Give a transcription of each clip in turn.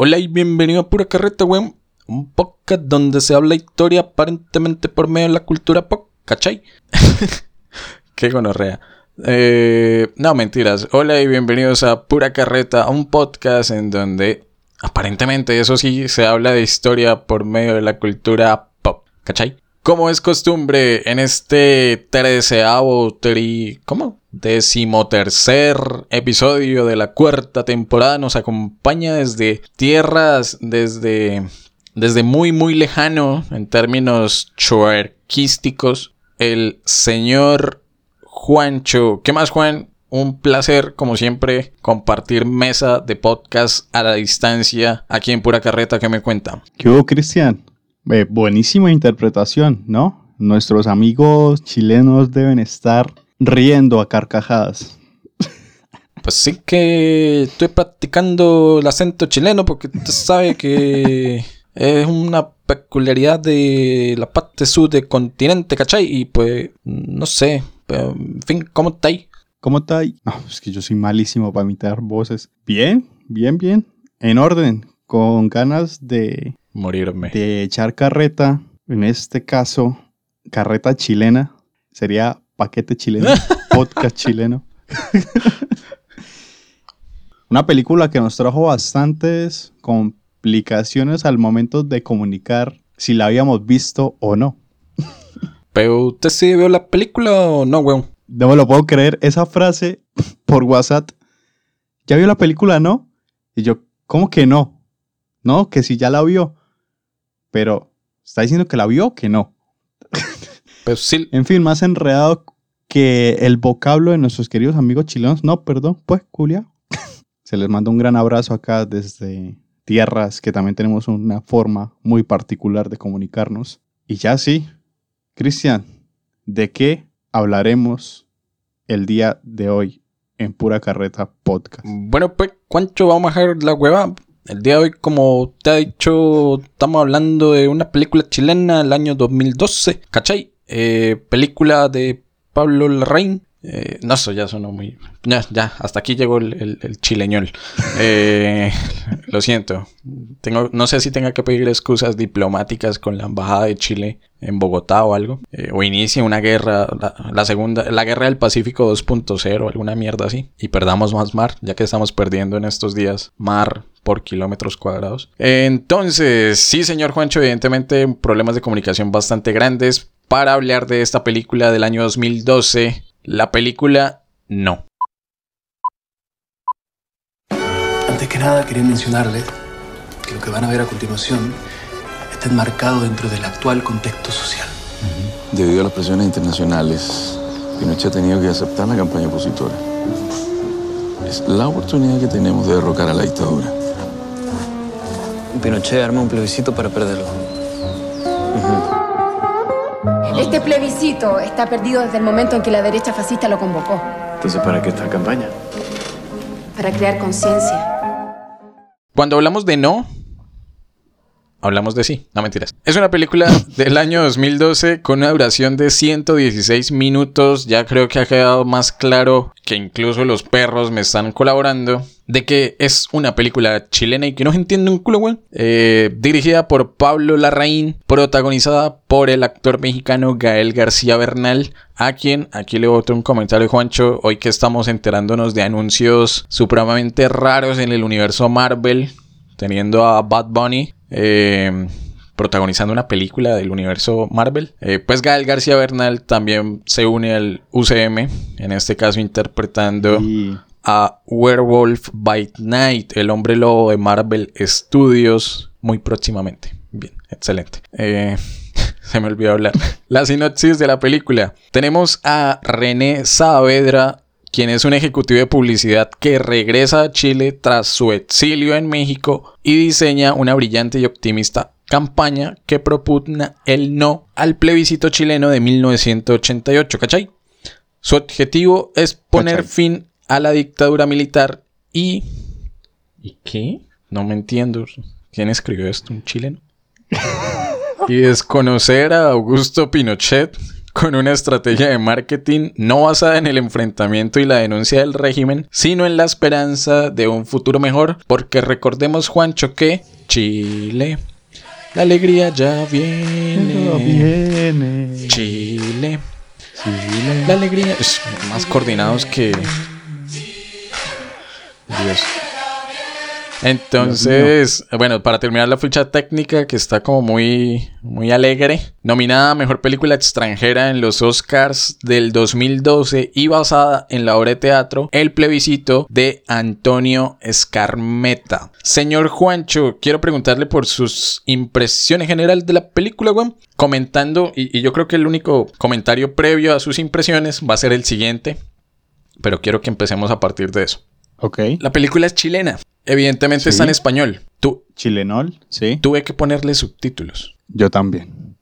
Hola y bienvenido a Pura Carreta, weón. Un podcast donde se habla historia aparentemente por medio de la cultura pop, ¿cachai? Qué gonorrea. Eh, no, mentiras. Hola y bienvenidos a Pura Carreta, un podcast en donde aparentemente, eso sí, se habla de historia por medio de la cultura pop, ¿cachai? Como es costumbre, en este treceavo, tri... ¿cómo? Decimotercer episodio de la cuarta temporada nos acompaña desde tierras, desde... Desde muy, muy lejano, en términos chuerquísticos, el señor Juancho. ¿Qué más, Juan? Un placer, como siempre, compartir mesa de podcast a la distancia aquí en Pura Carreta. ¿Qué me cuenta? ¿Qué hubo, Cristian? Eh, buenísima interpretación, ¿no? Nuestros amigos chilenos deben estar riendo a carcajadas. Pues sí que estoy practicando el acento chileno porque usted sabe que es una peculiaridad de la parte sur del continente, ¿cachai? Y pues, no sé, en fin, ¿cómo está ahí? ¿Cómo está ahí? No, es que yo soy malísimo para imitar voces. Bien, bien, bien. En orden, con ganas de morirme. De echar carreta, en este caso, carreta chilena, sería paquete chileno, podcast chileno. Una película que nos trajo bastantes complicaciones al momento de comunicar si la habíamos visto o no. Pero usted sí vio la película o no, weón. No me lo puedo creer, esa frase por WhatsApp. ¿Ya vio la película, no? Y yo, ¿cómo que no? No, que si ya la vio. Pero, ¿está diciendo que la vio o que no? Pues sí. En fin, más enredado que el vocablo de nuestros queridos amigos chilenos. No, perdón, pues, Julia. Se les manda un gran abrazo acá desde tierras, que también tenemos una forma muy particular de comunicarnos. Y ya sí, Cristian, ¿de qué hablaremos el día de hoy en Pura Carreta Podcast? Bueno, pues, ¿cuánto vamos a dejar la hueva? El día de hoy, como te ha dicho, estamos hablando de una película chilena del año 2012, ¿cachai? Eh, película de Pablo Larraín. Eh, no, eso ya sonó muy... Ya, ya, hasta aquí llegó el, el, chileñol. Eh, lo siento. Tengo, no sé si tenga que pedir excusas diplomáticas con la embajada de Chile en Bogotá o algo. Eh, o inicie una guerra, la, segunda, la guerra del Pacífico 2.0, alguna mierda así. Y perdamos más mar, ya que estamos perdiendo en estos días mar por kilómetros cuadrados. Entonces, sí, señor Juancho, evidentemente problemas de comunicación bastante grandes. Para hablar de esta película del año 2012, la película No. Antes que nada, quería mencionarles que lo que van a ver a continuación está enmarcado dentro del actual contexto social. Debido a las presiones internacionales, Pinochet ha tenido que aceptar la campaña opositora. Es la oportunidad que tenemos de derrocar a la dictadura. Pinochet arma un plebiscito para perderlo. Este plebiscito está perdido desde el momento en que la derecha fascista lo convocó. Entonces, ¿para qué esta campaña? Para crear conciencia. Cuando hablamos de no, hablamos de sí. No mentiras. Es una película del año 2012 con una duración de 116 minutos. Ya creo que ha quedado más claro que incluso los perros me están colaborando. De que es una película chilena y que no se entiende un culo, güey. Eh, dirigida por Pablo Larraín, protagonizada por el actor mexicano Gael García Bernal, a quien aquí le boto un comentario, Juancho, hoy que estamos enterándonos de anuncios supremamente raros en el universo Marvel, teniendo a Bad Bunny eh, protagonizando una película del universo Marvel. Eh, pues Gael García Bernal también se une al UCM, en este caso interpretando a Werewolf by Night, el hombre lobo de Marvel Studios, muy próximamente. Bien, excelente. Eh, se me olvidó hablar. La sinopsis de la película. Tenemos a René Saavedra quien es un ejecutivo de publicidad que regresa a Chile tras su exilio en México y diseña una brillante y optimista campaña que propugna el no al plebiscito chileno de 1988, ¿cachai? Su objetivo es poner fin a la dictadura militar y... ¿Y qué? No me entiendo. ¿Quién escribió esto? ¿Un chileno? y desconocer a Augusto Pinochet con una estrategia de marketing no basada en el enfrentamiento y la denuncia del régimen, sino en la esperanza de un futuro mejor, porque recordemos, Juancho, que Chile, la alegría ya viene. viene. Chile, la alegría. Es más coordinados que. Dios. Entonces, bueno, para terminar la ficha técnica que está como muy, muy alegre, nominada a Mejor Película Extranjera en los Oscars del 2012 y basada en la obra de teatro El plebiscito de Antonio Escarmeta. Señor Juancho, quiero preguntarle por sus impresiones generales de la película, weón. Comentando, y, y yo creo que el único comentario previo a sus impresiones va a ser el siguiente, pero quiero que empecemos a partir de eso. Ok. La película es chilena. Evidentemente Sí. está en español. Tu- Chilenol, sí. tuve que ponerle subtítulos. Yo también.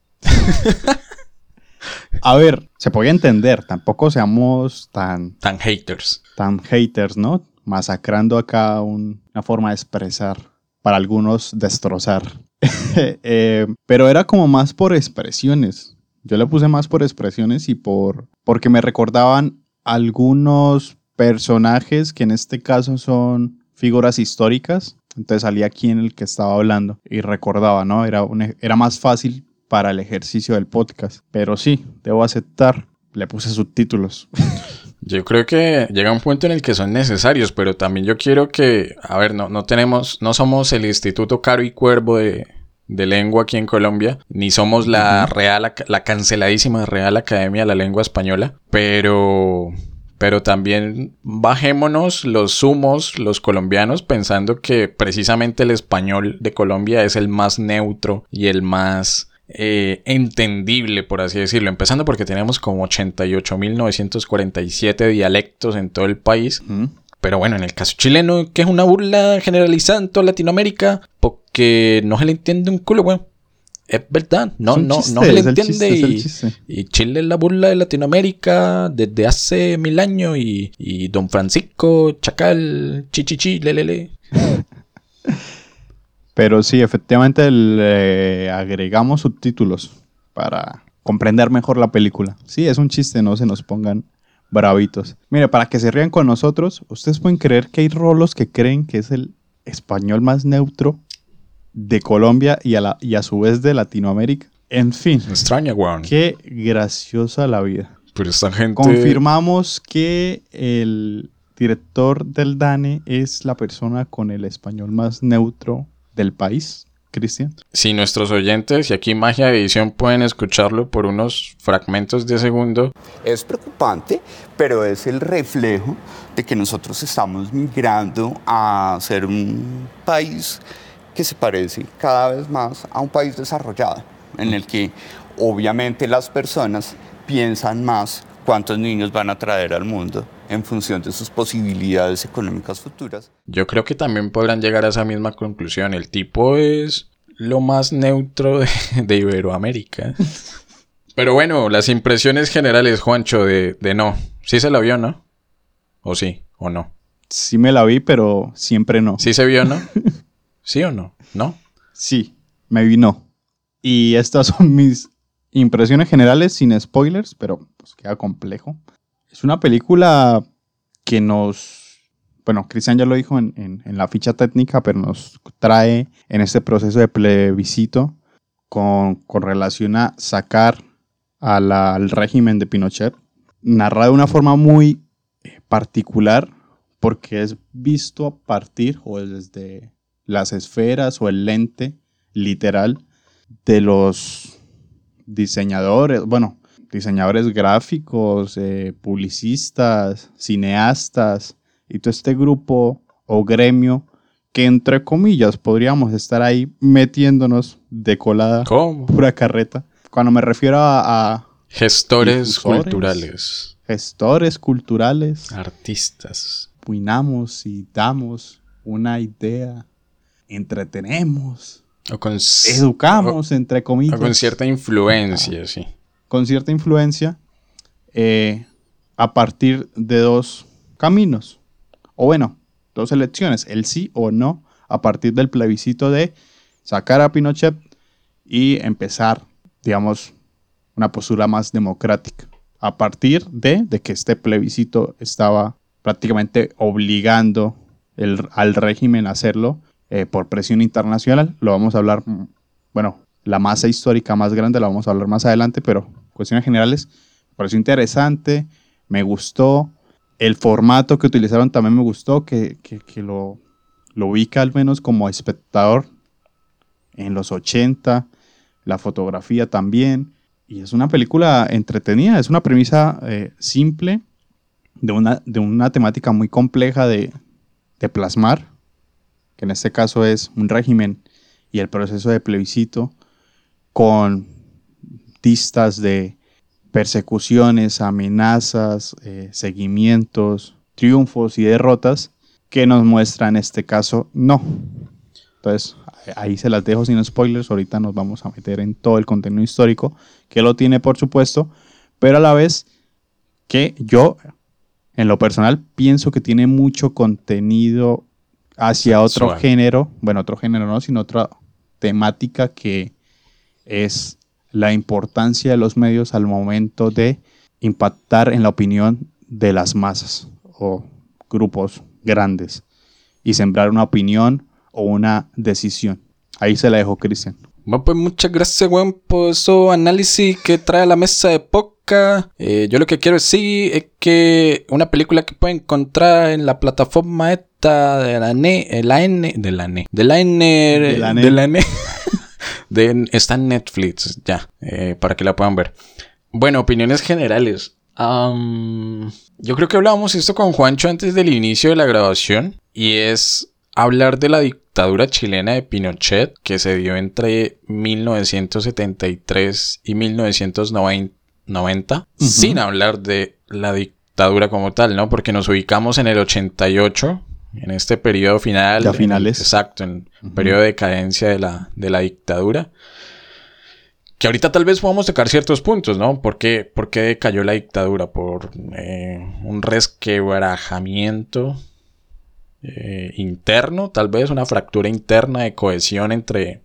A ver, se podía entender, tampoco seamos tan, Tan haters. tan haters, ¿no? Masacrando acá un- una forma de expresar, para algunos destrozar. Eh, pero era como más por expresiones. Yo le puse más por expresiones y por porque me recordaban algunos personajes que en este caso son figuras históricas. Entonces salía aquí en el que estaba hablando y recordaba, ¿no? Era, un ej- era más fácil para el ejercicio del podcast. Pero sí, debo aceptar, le puse subtítulos. Yo creo que llega un punto en el que son necesarios, pero también yo quiero que, a ver, no, no tenemos, no somos el Instituto Caro y Cuervo de, de Lengua aquí en Colombia, ni somos la Real, la canceladísima Real Academia de la Lengua Española, pero, pero también bajémonos los humos, los colombianos, pensando que precisamente el español de Colombia es el más neutro y el más eh, entendible, por así decirlo. Empezando porque tenemos como 88.947 dialectos en todo el país. Pero bueno, en el caso chileno, que es una burla generalizada en toda Latinoamérica, porque no se le entiende un culo, weón. Es verdad, no, no, chiste, no se le entiende. chiste, y, Chile es la burla de Latinoamérica desde hace mil años. Y, y Don Francisco, Chacal, Chichichi, lelele. Pero sí, efectivamente le agregamos subtítulos para comprender mejor la película. Sí, es un chiste, no se nos pongan bravitos. Mire, para que se rían con nosotros, ustedes pueden creer que hay rolos que creen que es el español más neutro de Colombia y a, la- y a su vez de Latinoamérica. En fin, Extraña, weón. qué graciosa la vida. Pero esta gente. Confirmamos que el director del DANE es la persona con el español más neutro del país, Cristian. Si nuestros oyentes y aquí Magia de Edición pueden escucharlo por unos fragmentos de segundo, Es preocupante, pero es el reflejo de que nosotros estamos migrando a ser un país que se parece cada vez más a un país desarrollado, en el que obviamente las personas piensan más cuántos niños van a traer al mundo en función de sus posibilidades económicas futuras. yo creo que también podrán llegar a esa misma conclusión. El tipo es lo más neutro de, de Iberoamérica. Pero bueno, las impresiones generales, Juancho, de, de no. Sí se la vio, ¿no? ¿O sí? ¿O no? Sí me la vi, pero siempre no. ¿Sí se vio, no? ¿Sí o no? ¿No? Sí, me vino. Y estas son mis impresiones generales sin spoilers, pero pues queda complejo. Es una película que nos, bueno, Cristian ya lo dijo en, en- la ficha técnica, pero nos trae en este proceso de plebiscito con, con relación a sacar al régimen de Pinochet, narrada de una forma muy eh, particular, porque es visto a partir o desde las esferas o el lente literal de los diseñadores, bueno, diseñadores gráficos, eh, publicistas, cineastas y todo este grupo o gremio que entre comillas podríamos estar ahí metiéndonos de colada ¿Cómo? pura carreta. Cuando me refiero a, a Gestores culturales. gestores culturales, Artistas. opinamos y damos una idea, entretenemos, O con, educamos, entre comillas, o con cierta influencia, sí. con cierta influencia, eh, a partir de dos caminos, o bueno, dos elecciones, el sí o no, a partir del plebiscito de sacar a Pinochet y empezar, digamos, una postura más democrática. A partir de, de que este plebiscito estaba prácticamente obligando el- al régimen a hacerlo eh, por presión internacional. Lo vamos a hablar, mm, bueno, la masa histórica más grande la vamos a hablar más adelante, pero cuestiones generales, me pareció interesante, me gustó. El formato que utilizaron también me gustó, que, que- lo, lo ubica al menos como espectador en los 80, la fotografía también. Y es una película entretenida, es una premisa eh, simple de una, de una temática muy compleja de, de plasmar, que en este caso es un régimen y el proceso de plebiscito con tistas de persecuciones, amenazas, eh, seguimientos, triunfos y derrotas que nos muestra en este caso no. Entonces, ahí se las dejo sin spoilers. Ahorita nos vamos a meter en todo el contenido histórico, que lo tiene, por supuesto, pero a la vez que yo, en lo personal, pienso que tiene mucho contenido hacia otro Suave. género, bueno, otro género no, sino otra temática que es la importancia de los medios al momento de impactar en la opinión de las masas o grupos grandes y sembrar una opinión o una decisión. Ahí se la dejo, Cristian. Bueno, pues muchas gracias, weón, por eso análisis que trae a la mesa de Eh, yo lo que quiero decir es que una película que pueden encontrar en la plataforma esta de la N, eh, la N, de la N, de la N, De la N. de la N, de- está en Netflix, ya, eh, para que la puedan ver. Bueno, opiniones generales. Yo creo que hablábamos esto con Juancho antes del inicio de la grabación y es hablar de la dictadura chilena de Pinochet que se dio entre 1973 y 1990 sin hablar de la dictadura como tal, ¿no? Porque nos ubicamos en el 88 en este periodo final. Ya en- finales. exacto, en el periodo de decadencia de la, de la dictadura. Que ahorita tal vez podamos tocar ciertos puntos, ¿no? ¿Por qué, por qué cayó la dictadura? Por eh, un resquebrajamiento eh, interno, tal vez una fractura interna de cohesión entre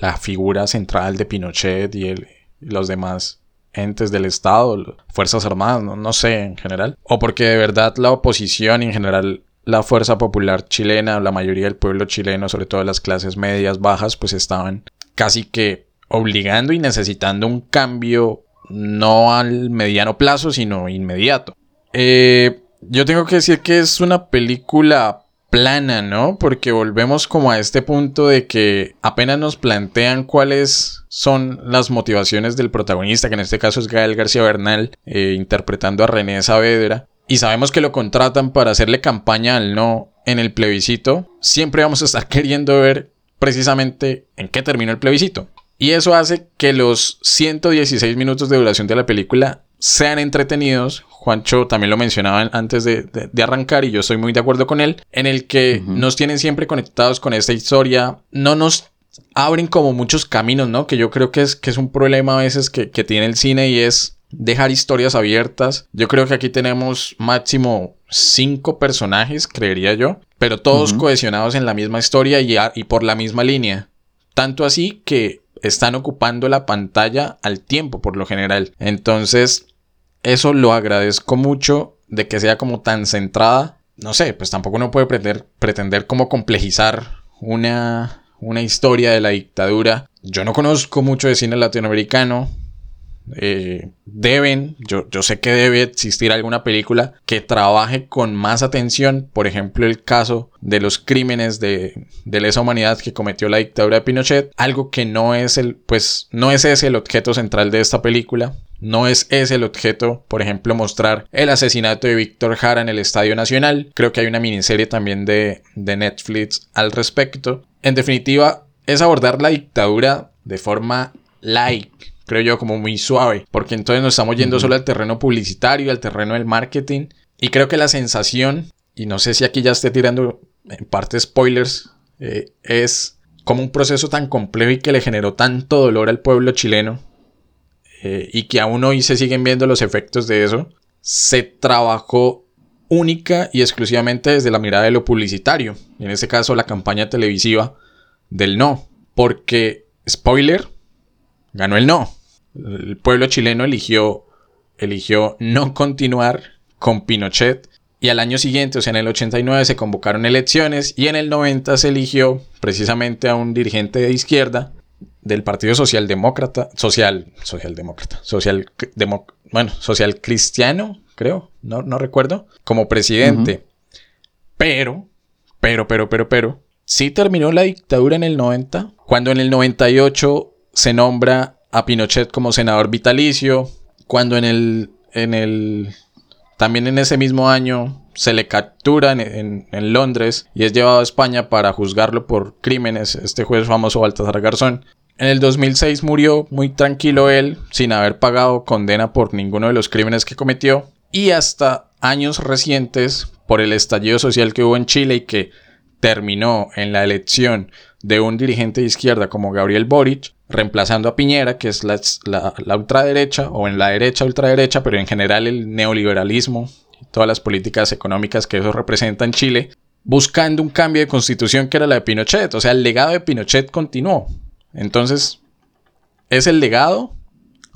la figura central de Pinochet y, el- y los demás entes del Estado, Fuerzas Armadas, no, no sé en general. O porque de verdad la oposición y en general la fuerza popular chilena, la mayoría del pueblo chileno, sobre todo las clases medias, bajas, pues estaban casi que obligando y necesitando un cambio no al mediano plazo, sino inmediato. Eh, yo tengo que decir que es una película plana, ¿no? Porque volvemos como a este punto de que apenas nos plantean cuáles son las motivaciones del protagonista, que en este caso es Gael García Bernal, eh, interpretando a René Saavedra, y sabemos que lo contratan para hacerle campaña al no en el plebiscito, siempre vamos a estar queriendo ver precisamente en qué terminó el plebiscito. Y eso hace que los 116 minutos de duración de la película sean entretenidos. Juancho también lo mencionaba antes de, de- de arrancar y yo estoy muy de acuerdo con él, en el que nos tienen siempre conectados con esta historia, no nos abren como muchos caminos, ¿no? Que yo creo que es, que es un problema a veces que, que tiene el cine y es dejar historias abiertas. Yo creo que aquí tenemos máximo cinco personajes, creería yo, pero todos cohesionados en la misma historia y, a- y por la misma línea. Tanto así que están ocupando la pantalla al tiempo por lo general. Entonces, eso lo agradezco mucho de que sea como tan centrada. No sé, pues tampoco uno puede pretender, pretender como complejizar una, una historia de la dictadura. Yo no conozco mucho de cine latinoamericano. Eh, deben, yo, yo sé que debe existir alguna película que trabaje con más atención, por ejemplo el caso de los crímenes de, lesa humanidad que cometió la dictadura de Pinochet, algo que no es el, pues no es ese el objeto central de esta película, no es ese el objeto, por ejemplo, mostrar el asesinato de Víctor Jara en el Estadio Nacional, creo que hay una miniserie también de, de Netflix al respecto, en definitiva es abordar la dictadura de forma light, creo yo, como muy suave, porque entonces nos estamos yendo solo al terreno publicitario, al terreno del marketing, y creo que la sensación, y no sé si aquí ya esté tirando en parte spoilers, eh, es como un proceso tan complejo y que le generó tanto dolor al pueblo chileno, eh, y que aún hoy se siguen viendo los efectos de eso, se trabajó única y exclusivamente desde la mirada de lo publicitario, en este caso la campaña televisiva del no, porque, spoiler, ganó el no. El pueblo chileno eligió, eligió no continuar con Pinochet y al año siguiente, o sea, en el 89 se convocaron elecciones y en el 90 se eligió precisamente a un dirigente de izquierda del Partido Socialdemócrata, social, socialdemócrata, social, bueno, social cristiano, creo, no, no recuerdo, como presidente. Pero, pero, pero, pero, pero, sí terminó la dictadura en el 90, cuando en el 98 se nombra a Pinochet como senador vitalicio, cuando en el, en el también en ese mismo año se le captura en, Londres y es llevado a España para juzgarlo por crímenes, este juez famoso Baltasar Garzón. En el 2006 murió muy tranquilo él, sin haber pagado condena por ninguno de los crímenes que cometió. Y hasta años recientes, por el estallido social que hubo en Chile y que terminó en la elección de un dirigente de izquierda como Gabriel Boric, reemplazando a Piñera, que es la, ultraderecha, o en la derecha ultraderecha, pero en general el neoliberalismo y todas las políticas económicas que eso representa en Chile, buscando un cambio de constitución que era la de Pinochet. O sea, el legado de Pinochet continuó. Entonces, es el legado,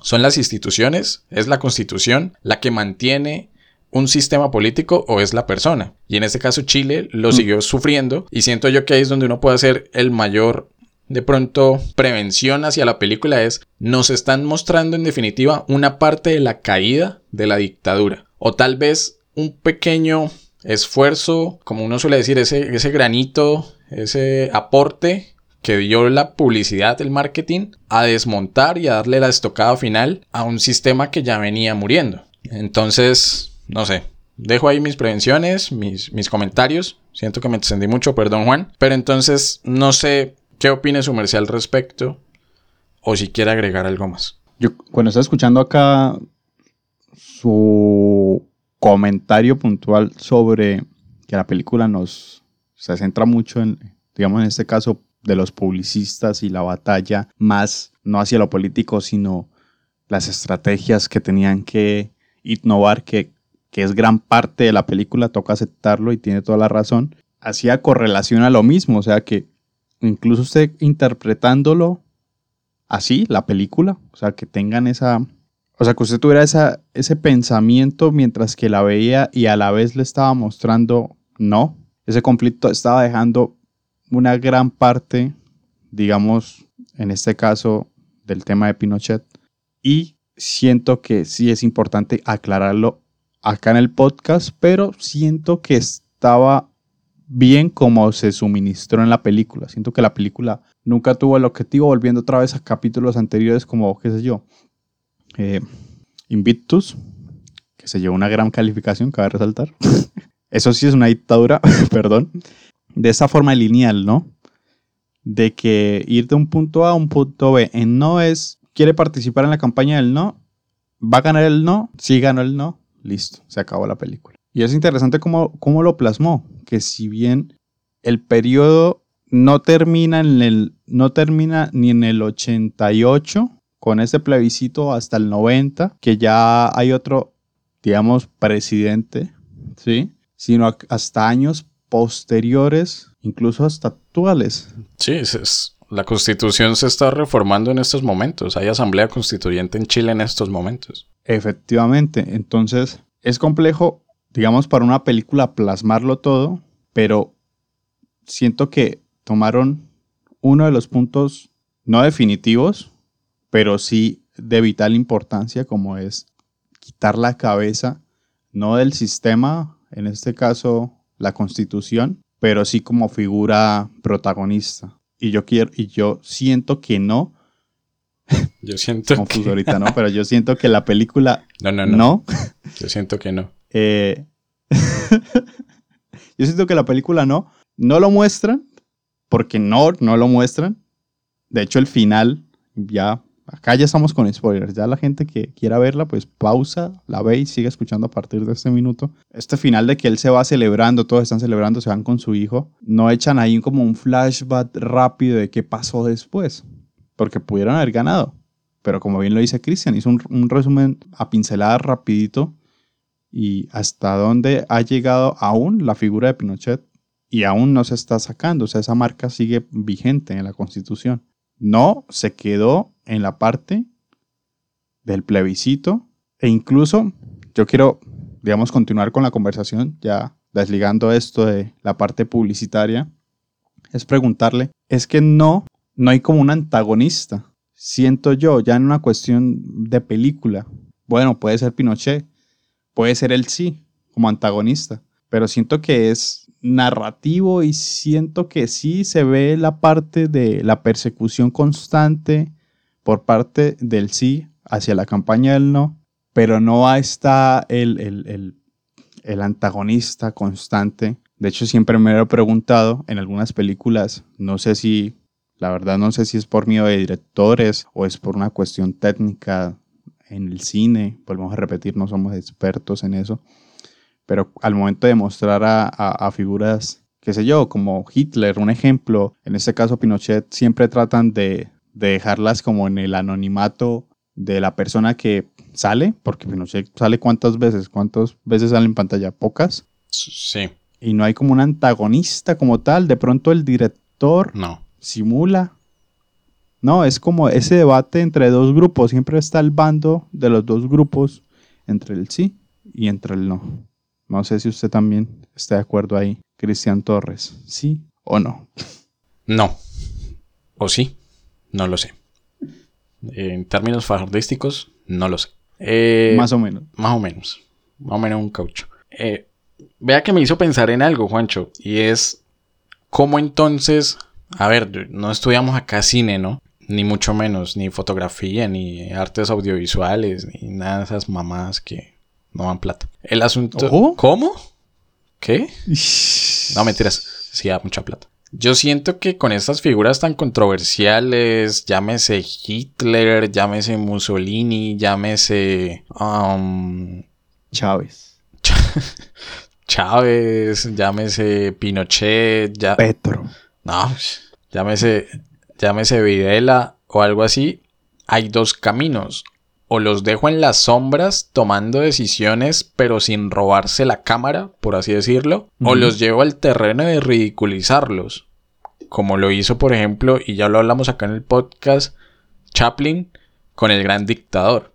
son las instituciones, es la constitución la que mantiene un sistema político o es la persona. Y en este caso Chile lo mm. siguió sufriendo y siento yo que ahí es donde uno puede hacer el mayor de pronto prevención hacia la película es nos están mostrando en definitiva una parte de la caída de la dictadura o tal vez un pequeño esfuerzo, como uno suele decir, ese, ese granito, ese aporte que dio la publicidad, el marketing, a desmontar y a darle la estocada final a un sistema que ya venía muriendo. Entonces, no sé, dejo ahí mis prevenciones, mis, mis comentarios. Siento que me extendí mucho, perdón Juan. Pero entonces, no sé ¿Qué opina su merced al respecto? O si quiere agregar algo más. Yo, cuando estaba escuchando acá su comentario puntual sobre que la película nos se centra mucho en, digamos, en este caso, de los publicistas y la batalla, más no hacia lo político, sino las estrategias que tenían que innovar, que, que es gran parte de la película, toca aceptarlo y tiene toda la razón, hacía correlación a lo mismo, o sea que incluso usted interpretándolo así, la película, o sea, que tengan esa, o sea, que usted tuviera esa, ese pensamiento mientras que la veía y a la vez le estaba mostrando, no, ese conflicto estaba dejando una gran parte, digamos, en este caso, del tema de Pinochet. Y siento que sí es importante aclararlo acá en el podcast, pero siento que estaba bien como se suministró en la película. Siento que la película nunca tuvo el objetivo, volviendo otra vez a capítulos anteriores como, qué sé yo, eh, Invictus, que se llevó una gran calificación, cabe resaltar. Eso sí es una dictadura, perdón. De esa forma lineal, ¿no? De que ir de un punto A a un punto B en no es, quiere participar en la campaña del no, va a ganar el no, sí ganó el no, listo, se acabó la película. Y es interesante cómo, cómo lo plasmó, que si bien el periodo no termina, en el, no termina ni en el 88 con ese plebiscito hasta el 90, que ya hay otro, digamos, presidente, ¿sí? Sino hasta años posteriores, incluso hasta actuales. Sí, es, la constitución se está reformando en estos momentos. Hay asamblea constituyente en Chile en estos momentos. Efectivamente, entonces es complejo digamos, para una película plasmarlo todo, pero siento que tomaron uno de los puntos no definitivos, pero sí de vital importancia, como es quitar la cabeza, no del sistema, en este caso la constitución, pero sí como figura protagonista. Y yo quiero, y yo siento que no. Yo siento que... ahorita, ¿no? Pero yo siento que la película. No, no, no. No. Yo siento que no. Eh, yo siento que la película no. No lo muestran, porque no, no lo muestran. De hecho, el final, ya, acá ya estamos con spoilers. Ya la gente que quiera verla, pues pausa, la ve y sigue escuchando a partir de este minuto. Este final de que él se va celebrando, todos están celebrando, se van con su hijo. No echan ahí como un flashback rápido de qué pasó después, porque pudieron haber ganado. Pero como bien lo dice Cristian, hizo un, un resumen a pinceladas rapidito y hasta dónde ha llegado aún la figura de Pinochet y aún no se está sacando, o sea, esa marca sigue vigente en la Constitución. No se quedó en la parte del plebiscito e incluso yo quiero, digamos, continuar con la conversación ya desligando esto de la parte publicitaria, es preguntarle, es que no, no hay como un antagonista, siento yo, ya en una cuestión de película. Bueno, puede ser Pinochet, puede ser él sí, como antagonista, pero siento que es narrativo y siento que sí se ve la parte de la persecución constante por parte del sí hacia la campaña del no, pero no está el, el, el, el antagonista constante. De hecho, siempre me he preguntado en algunas películas, no sé si, la verdad no sé si es por miedo de directores o es por una cuestión técnica en el cine, volvemos a repetir, no somos expertos en eso, pero al momento de mostrar a, a, figuras, qué sé yo, como Hitler, un ejemplo, en este caso Pinochet, siempre tratan de, de dejarlas como en el anonimato de la persona que sale, porque Pinochet sale cuántas veces, cuántas veces sale en pantalla, pocas. Sí. Y no hay como un antagonista como tal, de pronto el director no. simula. No, es como ese debate entre dos grupos, siempre está el bando de los dos grupos, entre el sí y entre el no. No sé si usted también está de acuerdo ahí, Cristian Torres, ¿sí o no? No. ¿O sí? No lo sé. En términos fajardísticos, no lo sé. Eh, más o menos. Más o menos. Más o menos un caucho. Eh, vea que me hizo pensar en algo, Juancho. Y es cómo entonces. A ver, no estudiamos acá cine, ¿no? Ni mucho menos, ni fotografía, ni artes audiovisuales, ni nada de esas mamadas que no dan plata. El asunto. ¿Cómo? ¿Qué? No, mentiras. Sí, da mucha plata. Yo siento que con estas figuras tan controversiales, llámese Hitler, llámese Mussolini, llámese um, Chávez. Chávez, llámese Pinochet, ya... Petro. No, llámese, llámese Videla o algo así. Hay dos caminos. O los dejo en las sombras tomando decisiones pero sin robarse la cámara, por así decirlo. O los llevo al terreno de ridiculizarlos. Como lo hizo, por ejemplo, y ya lo hablamos acá en el podcast, Chaplin con el gran dictador.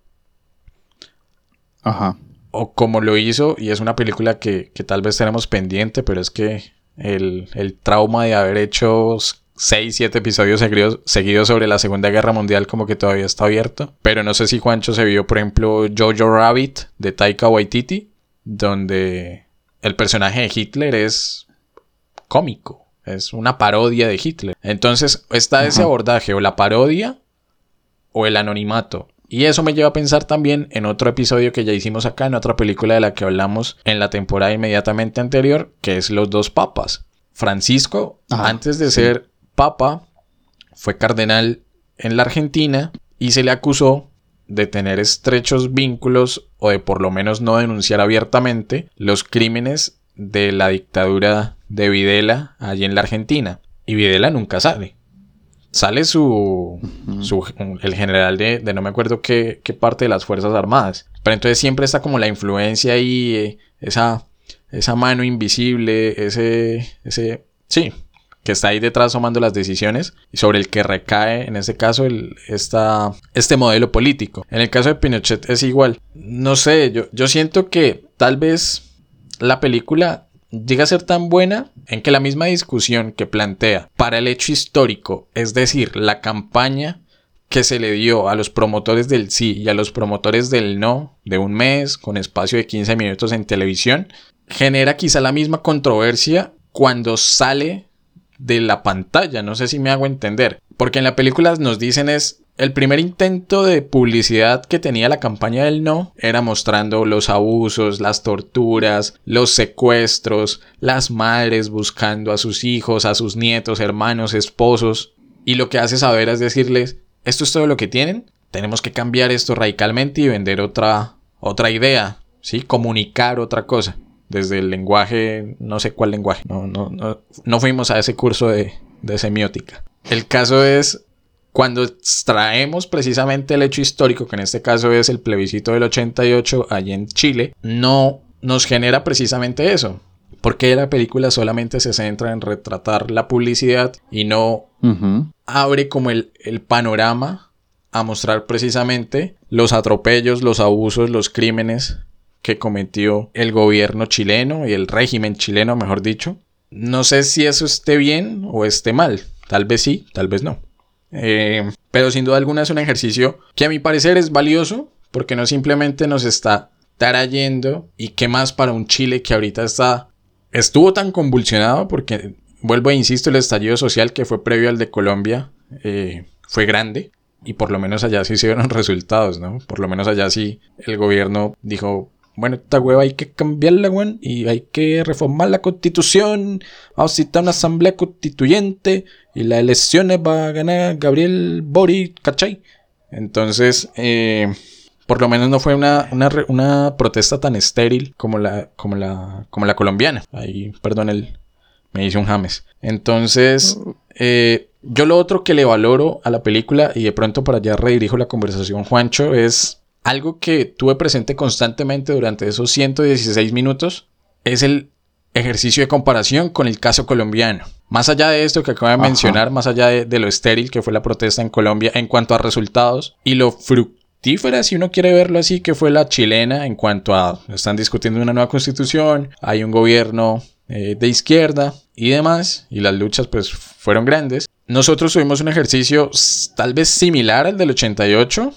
Ajá. O como lo hizo, y es una película que, tal vez tenemos pendiente, pero es que el, el trauma de haber hecho 6, 7 episodios seguidos, sobre la Segunda Guerra Mundial como que todavía está abierto. Pero no sé si Juancho se vio, por ejemplo, Jojo Rabbit de Taika Waititi, donde el personaje de Hitler es cómico, es una parodia de Hitler. Entonces está ese abordaje, o la parodia o el anonimato. Y eso me lleva a pensar también en otro episodio que ya hicimos acá, en otra película de la que hablamos en la temporada inmediatamente anterior, que es Los dos papas. Francisco, antes de ser Papa fue cardenal en la Argentina y se le acusó de tener estrechos vínculos o de por lo menos no denunciar abiertamente los crímenes de la dictadura de Videla allí en la Argentina. Y Videla nunca sale. Sale su, el general de, de, no me acuerdo qué, qué, parte de las Fuerzas Armadas. Pero entonces siempre está como la influencia ahí, eh, esa, esa mano invisible, ese, ese, sí, que está ahí detrás tomando las decisiones y sobre el que recae en este caso esta, este modelo político. En el caso de Pinochet es igual. No sé, yo, yo siento que tal vez la película llega a ser tan buena en que la misma discusión que plantea para el hecho histórico, es decir, la campaña que se le dio a los promotores del sí y a los promotores del no de un mes con espacio de 15 minutos en televisión, genera quizá la misma controversia cuando sale de la pantalla, no sé si me hago entender, porque en la película nos dicen es el primer intento de publicidad que tenía la campaña del no era mostrando los abusos, las torturas, los secuestros, las madres buscando a sus hijos, a sus nietos, hermanos, esposos. Y lo que hace saber es decirles, esto es todo lo que tienen, tenemos que cambiar esto radicalmente y vender otra, otra idea, ¿sí? Comunicar otra cosa desde el lenguaje, no sé cuál lenguaje, no, no, no, no fuimos a ese curso de, de semiótica. El caso es cuando extraemos precisamente el hecho histórico, que en este caso es el plebiscito del 88 allí en Chile, no nos genera precisamente eso. Porque la película solamente se centra en retratar la publicidad y no abre como el, el panorama a mostrar precisamente los atropellos, los abusos, los crímenes que cometió el gobierno chileno y el régimen chileno, mejor dicho. No sé si eso esté bien o esté mal. Tal vez sí, tal vez no. Eh, pero sin duda alguna es un ejercicio que a mi parecer es valioso porque no simplemente nos está trayendo y qué más para un Chile que ahorita está estuvo tan convulsionado porque vuelvo e insisto el estallido social que fue previo al de Colombia eh, fue grande y por lo menos allá sí se vieron resultados, ¿no? Por lo menos allá sí el gobierno dijo, bueno, esta hueva hay que cambiarla, weón, y hay que reformar la constitución, vamos a citar una asamblea constituyente y las elecciones va a ganar Gabriel Bori, ¿cachai? Entonces, eh, por lo menos no fue una, una, protesta tan estéril como la, como la, como la colombiana. Ahí, perdón, el, me hice un James. Entonces, eh, yo lo otro que le valoro a la película, y de pronto para allá redirijo la conversación, Juancho, es algo que tuve presente constantemente durante esos 116 minutos, es el ejercicio de comparación con el caso colombiano. Más allá de esto que acabo de mencionar, más allá de, lo estéril que fue la protesta en Colombia en cuanto a resultados y lo fructífera, si uno quiere verlo así, que fue la chilena en cuanto a están discutiendo una nueva constitución, hay un gobierno eh, de izquierda y demás, y las luchas pues fueron grandes. Nosotros tuvimos un ejercicio tal vez similar al del 88,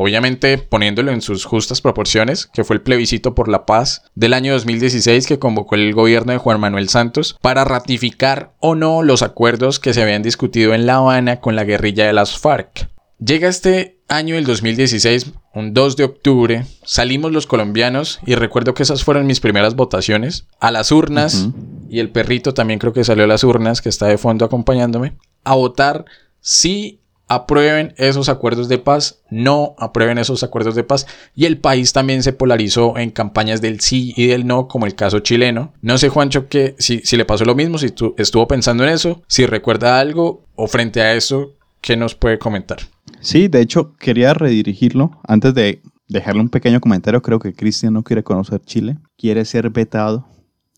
obviamente poniéndolo en sus justas proporciones, que fue el plebiscito por la paz del año 2016 que convocó el gobierno de Juan Manuel Santos para ratificar o no los acuerdos que se habían discutido en La Habana con la guerrilla de las FARC. Llega este año del 2016, un 2 de octubre, salimos los colombianos y recuerdo que esas fueron mis primeras votaciones a las urnas y el perrito también creo que salió a las urnas que está de fondo acompañándome a votar si aprueben esos acuerdos de paz, no aprueben esos acuerdos de paz. Y el país también se polarizó en campañas del sí y del no, como el caso chileno. No sé, Juancho, que si, si le pasó lo mismo, si tú estuvo pensando en eso, si recuerda algo o frente a eso, ¿qué nos puede comentar? Sí, de hecho, quería redirigirlo. Antes de dejarle un pequeño comentario, creo que Cristian no quiere conocer Chile. Quiere ser vetado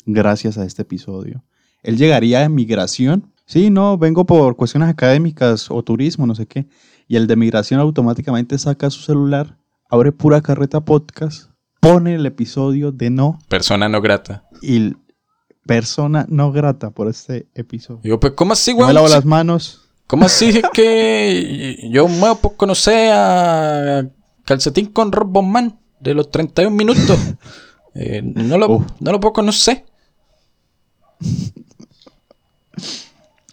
gracias a este episodio. Él llegaría a migración. Sí, no, vengo por cuestiones académicas o turismo, no sé qué. Y el de migración automáticamente saca su celular, abre pura carreta podcast, pone el episodio de no. Persona no grata. Y persona no grata por este episodio. Digo, pues, ¿cómo así, güey? Me lavo las manos ¿Cómo así es que yo me puedo conocer a Calcetín con Man de los 31 minutos? Eh, no, lo, no lo puedo conocer.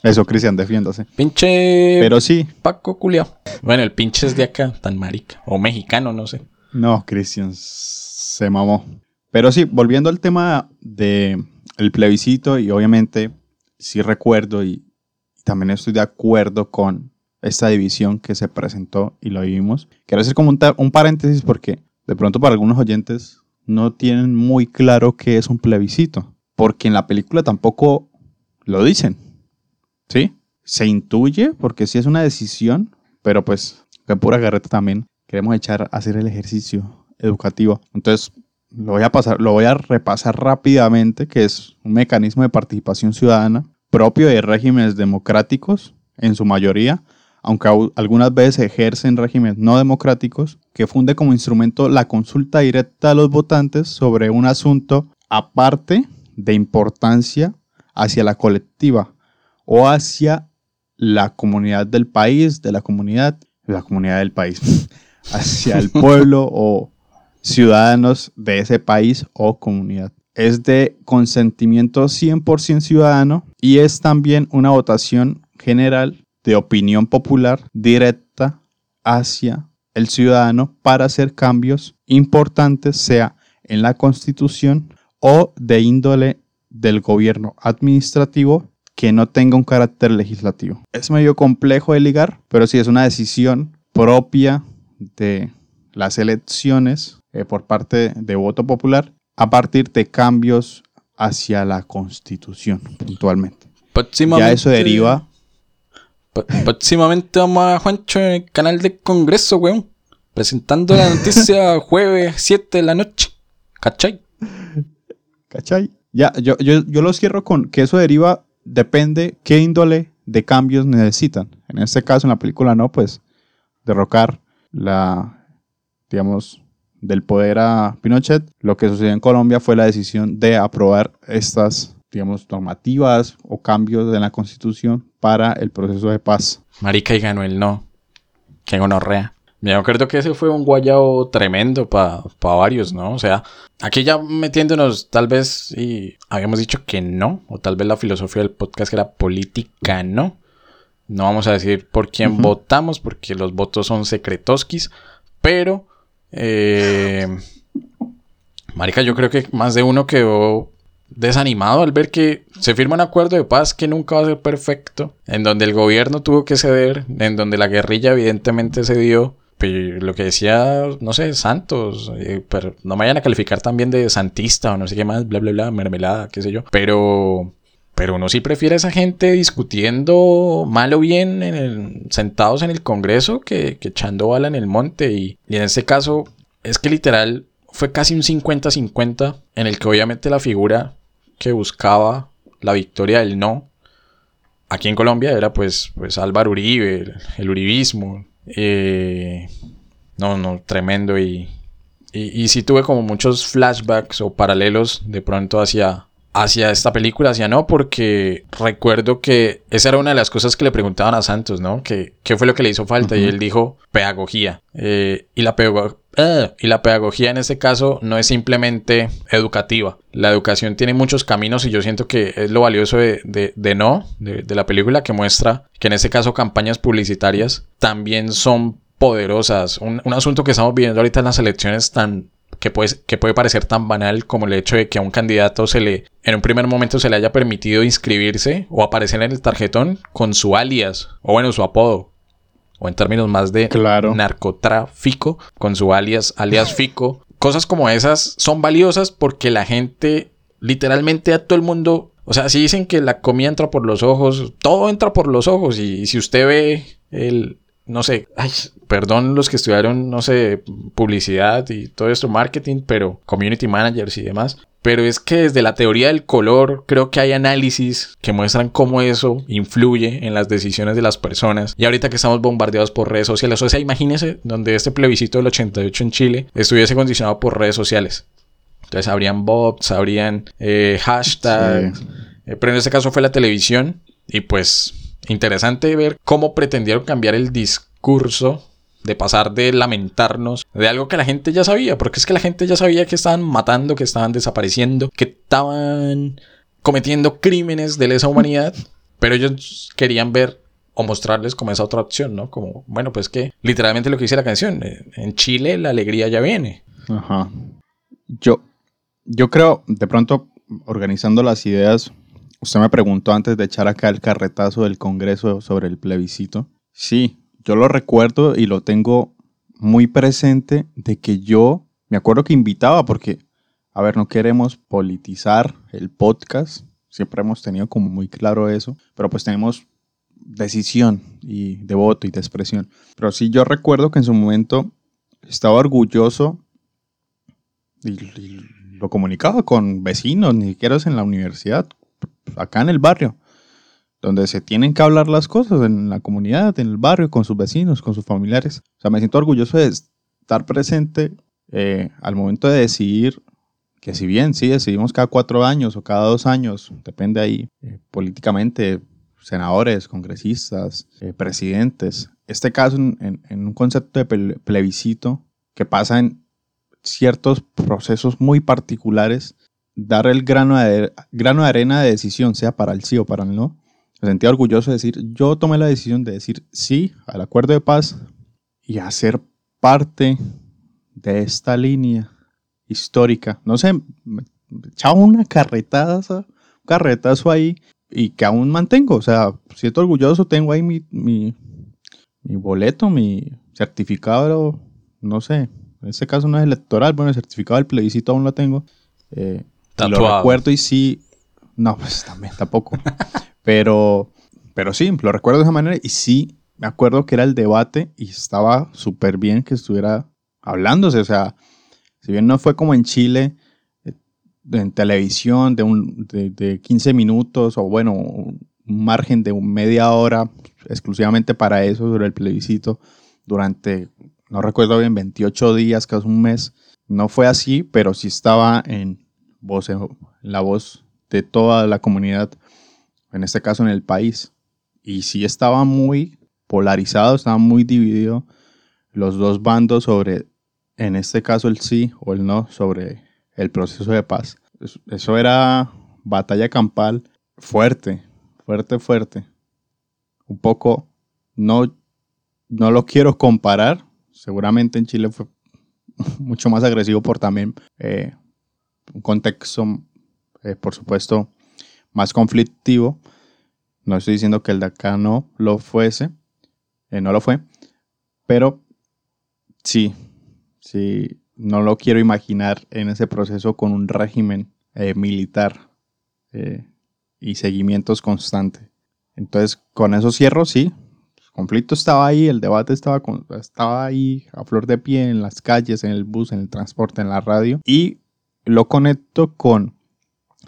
Eso, Cristian, defiéndase. Pinche. Pero sí. Paco culiao. Bueno, el pinche es de acá, tan marica. O mexicano, no sé. No, Cristian se mamó. Pero sí, volviendo al tema de el plebiscito, y obviamente sí recuerdo y también estoy de acuerdo con esta división que se presentó y lo vimos. Quiero hacer como un, paréntesis porque de pronto para algunos oyentes no tienen muy claro qué es un plebiscito, porque en la película tampoco lo dicen. ¿Sí? Se intuye porque sí es una decisión, pero pues que pura garreta también queremos echar a hacer el ejercicio educativo. Entonces, lo voy a pasar, lo voy a repasar rápidamente, que es un mecanismo de participación ciudadana propio de regímenes democráticos, en su mayoría, aunque algunas veces ejercen regímenes no democráticos, que funde como instrumento la consulta directa a los votantes sobre un asunto aparte de importancia hacia la colectiva o hacia la comunidad del país, de la comunidad, la comunidad del país, hacia el pueblo o ciudadanos de ese país o comunidad. Es de consentimiento 100% ciudadano y es también una votación general de opinión popular directa hacia el ciudadano para hacer cambios importantes, sea en la constitución o de índole del gobierno administrativo que no tenga un carácter legislativo. Es medio complejo de ligar, pero sí es una decisión propia de las elecciones eh, por parte de voto popular a partir de cambios hacia la constitución, puntualmente. Ya eso deriva. Próximamente vamos a Juancho en el canal del Congreso, weón. Presentando la noticia jueves 7 de la noche. ¿Cachai? ¿Cachai? Ya, yo, yo, yo lo cierro con que eso deriva, depende qué índole de cambios necesitan. En este caso, en la película no, pues derrocar la, digamos, del poder a Pinochet, lo que sucedió en Colombia fue la decisión de aprobar estas, digamos, normativas o cambios en la constitución para el proceso de paz. Marica y ganó el no. Qué gonorrea. Me acuerdo que ese fue un guayao tremendo para varios, ¿no? O sea, aquí ya metiéndonos, tal vez, y habíamos dicho que no, o tal vez la filosofía del podcast era política, ¿no? No vamos a decir por quién votamos, porque los votos son secretoskis, pero, eh, Marica, yo creo que más de uno quedó desanimado al ver que se firma un acuerdo de paz que nunca va a ser perfecto, en donde el gobierno tuvo que ceder, en donde la guerrilla evidentemente cedió, lo que decía, no sé, Santos, eh, pero no me vayan a calificar también de santista o no sé qué más, bla, bla, bla, mermelada, qué sé yo. Pero, pero uno sí prefiere a esa gente discutiendo mal o bien sentados en el Congreso que, echando bala en el monte. Y, y en este caso, es que literal fue casi un 50-50 en el que obviamente la figura que buscaba la victoria del no aquí en Colombia era pues, pues Álvaro Uribe, el uribismo, eh, no, no, tremendo. Y, y, y, sí tuve como muchos flashbacks o paralelos de pronto hacia, hacia esta película, hacia no, porque recuerdo que esa era una de las cosas que le preguntaban a Santos, ¿no? Que, ¿Qué fue lo que le hizo falta? Y él dijo, pedagogía. Eh, y, la ah, y la pedagogía en este caso no es simplemente educativa. La educación tiene muchos caminos y yo siento que es lo valioso de, de, no, de, de la película que muestra que en este caso campañas publicitarias también son poderosas. Un, un, asunto que estamos viendo ahorita en las elecciones tan que puede, que puede parecer tan banal como el hecho de que a un candidato se le, en un primer momento se le haya permitido inscribirse o aparecer en el tarjetón con su alias, o bueno, su apodo, o en términos más de narcotráfico, con su alias, alias Fico. Cosas como esas son valiosas porque la gente, literalmente a todo el mundo, o sea, si dicen que la comida entra por los ojos, todo entra por los ojos y si usted ve el, no sé, ay, perdón los que estudiaron, no sé, publicidad y todo esto, marketing, pero community managers y demás. Pero es que desde la teoría del color creo que hay análisis que muestran cómo eso influye en las decisiones de las personas. Y ahorita que estamos bombardeados por redes sociales, o sea, imagínense donde este plebiscito del 88 en Chile estuviese condicionado por redes sociales. Entonces habrían bots, habrían eh, hashtags. Eh, pero en este caso fue la televisión. Y pues interesante ver cómo pretendieron cambiar el discurso de pasar de lamentarnos de algo que la gente ya sabía, porque es que la gente ya sabía que estaban matando, que estaban desapareciendo, que estaban cometiendo crímenes de lesa humanidad, pero ellos querían ver o mostrarles como esa otra opción, ¿no? Como, bueno, pues que literalmente lo que dice la canción, eh, en Chile la alegría ya viene. Ajá. Yo, yo creo, de pronto, organizando las ideas, Usted me preguntó antes de echar acá el carretazo del Congreso sobre el plebiscito. Sí, yo lo recuerdo y lo tengo muy presente de que yo me acuerdo que invitaba porque, a ver, no queremos politizar el podcast, siempre hemos tenido como muy claro eso, pero pues tenemos decisión y de voto y de expresión. Pero sí, yo recuerdo que en su momento estaba orgulloso y, lo comunicaba con vecinos, ni siquiera en la universidad, acá en el barrio, donde se tienen que hablar las cosas en la comunidad, en el barrio, con sus vecinos, con sus familiares. O sea, me siento orgulloso de estar presente eh, al momento de decidir que si bien sí decidimos cada cuatro años o cada dos años, depende ahí eh, políticamente, senadores, congresistas, eh, presidentes, este caso en, en, un concepto de plebiscito que pasa en ciertos procesos muy particulares dar el grano de, grano de arena de decisión, sea para el sí o para el no. Me sentía orgulloso de decir, yo tomé la decisión de decir sí al acuerdo de paz y hacer parte de esta línea histórica. No sé, me echaba una carretazo, un carretazo ahí y que aún mantengo. O sea, siento orgulloso, tengo ahí mi, mi, mi boleto, mi certificado, no sé, en este caso no es electoral, bueno, el certificado del plebiscito aún lo tengo. Eh, lo recuerdo y sí. No, pues también, tampoco. pero, pero sí, lo recuerdo de esa manera y sí, me acuerdo que era el debate y estaba súper bien que estuviera hablándose. O sea, si bien no fue como en Chile, eh, en televisión de, un, de, 15 minutos o bueno, un margen de media hora exclusivamente para eso sobre el plebiscito, durante, no recuerdo bien, 28 días, casi un mes. No fue así, pero sí estaba en, voz, en la voz de toda la comunidad, en este caso en el país. Y sí estaba muy polarizado, estaba muy dividido los dos bandos sobre, en este caso el sí o el no, sobre el proceso de paz. Eso era batalla campal fuerte, fuerte, fuerte. Un poco, no, no lo quiero comparar, seguramente en Chile fue mucho más agresivo por también eh, un contexto, eh, por supuesto, más conflictivo. No estoy diciendo que el de acá no lo fuese, eh, no lo fue, pero sí, sí, no lo quiero imaginar en ese proceso con un régimen militar y seguimientos constantes. Entonces, con eso cierro, sí, conflicto estaba ahí, el debate estaba, estaba ahí a flor de pie en las calles, en el bus, en el transporte, en la radio. Y lo conecto con,